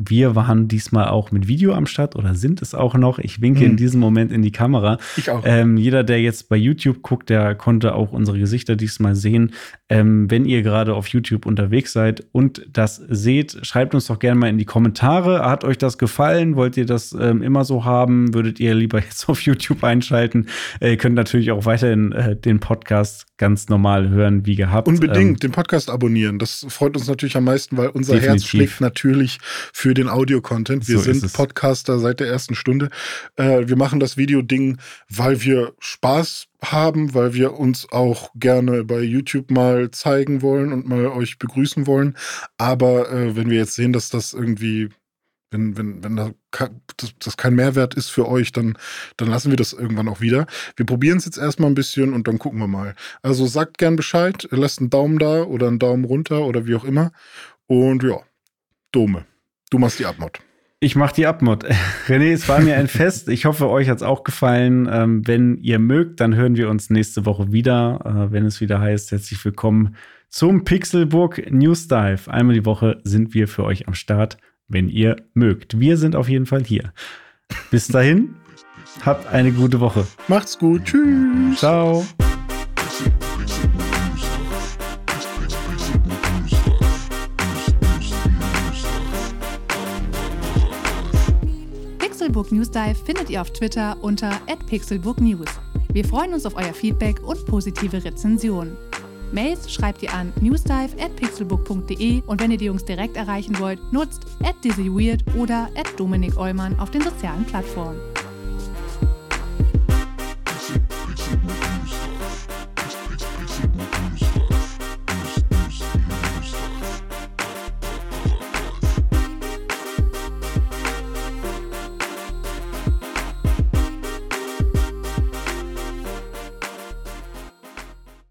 A: wir waren diesmal auch mit Video am Start oder sind es auch noch. Ich winke mhm. in diesem Moment in die Kamera.
B: Ich auch.
A: Ähm, jeder, der jetzt bei YouTube guckt, der konnte auch unsere Gesichter diesmal sehen. Ähm, wenn ihr gerade auf YouTube unterwegs seid und das seht, schreibt uns doch gerne mal in die Kommentare. Hat euch das gefallen? Wollt ihr das ähm, immer so haben? Würdet ihr lieber jetzt auf YouTube einschalten? Äh, ihr könnt natürlich auch weiterhin äh, den Podcast ganz normal hören, wie gehabt.
B: Unbedingt ähm, den Podcast abonnieren. Das freut uns natürlich am meisten, weil unser definitiv. Herz schlägt natürlich für den Audio-Content. Wir so sind Podcaster seit der ersten Stunde. Äh, wir machen das Video-Ding, weil wir Spaß haben, weil wir uns auch gerne bei YouTube mal zeigen wollen und mal euch begrüßen wollen. Aber äh, wenn wir jetzt sehen, dass das irgendwie wenn, wenn, wenn das, das, kein Mehrwert ist für euch, dann, dann lassen wir das irgendwann auch wieder. Wir probieren es jetzt erstmal ein bisschen und dann gucken wir mal. Also sagt gern Bescheid, lasst einen Daumen da oder einen Daumen runter oder wie auch immer. Und ja, Dome. Du machst die Abmod.
A: Ich mache die Abmod. René, es war mir ein Fest. Ich hoffe, euch hat es auch gefallen. Ähm, wenn ihr mögt, dann hören wir uns nächste Woche wieder, äh, wenn es wieder heißt, herzlich willkommen zum Pixelburg News Dive. Einmal die Woche sind wir für euch am Start, wenn ihr mögt. Wir sind auf jeden Fall hier. Bis dahin, habt eine gute Woche.
B: Macht's gut. Tschüss.
A: Ciao.
C: Pixelbook News Dive findet ihr auf Twitter unter @pixelbooknews. Wir freuen uns auf euer Feedback und positive Rezensionen. Mails schreibt ihr an newsdive@pixelbook.de und wenn ihr die Jungs direkt erreichen wollt, nutzt @dizzyweird oder @dominik Eulmann auf den sozialen Plattformen.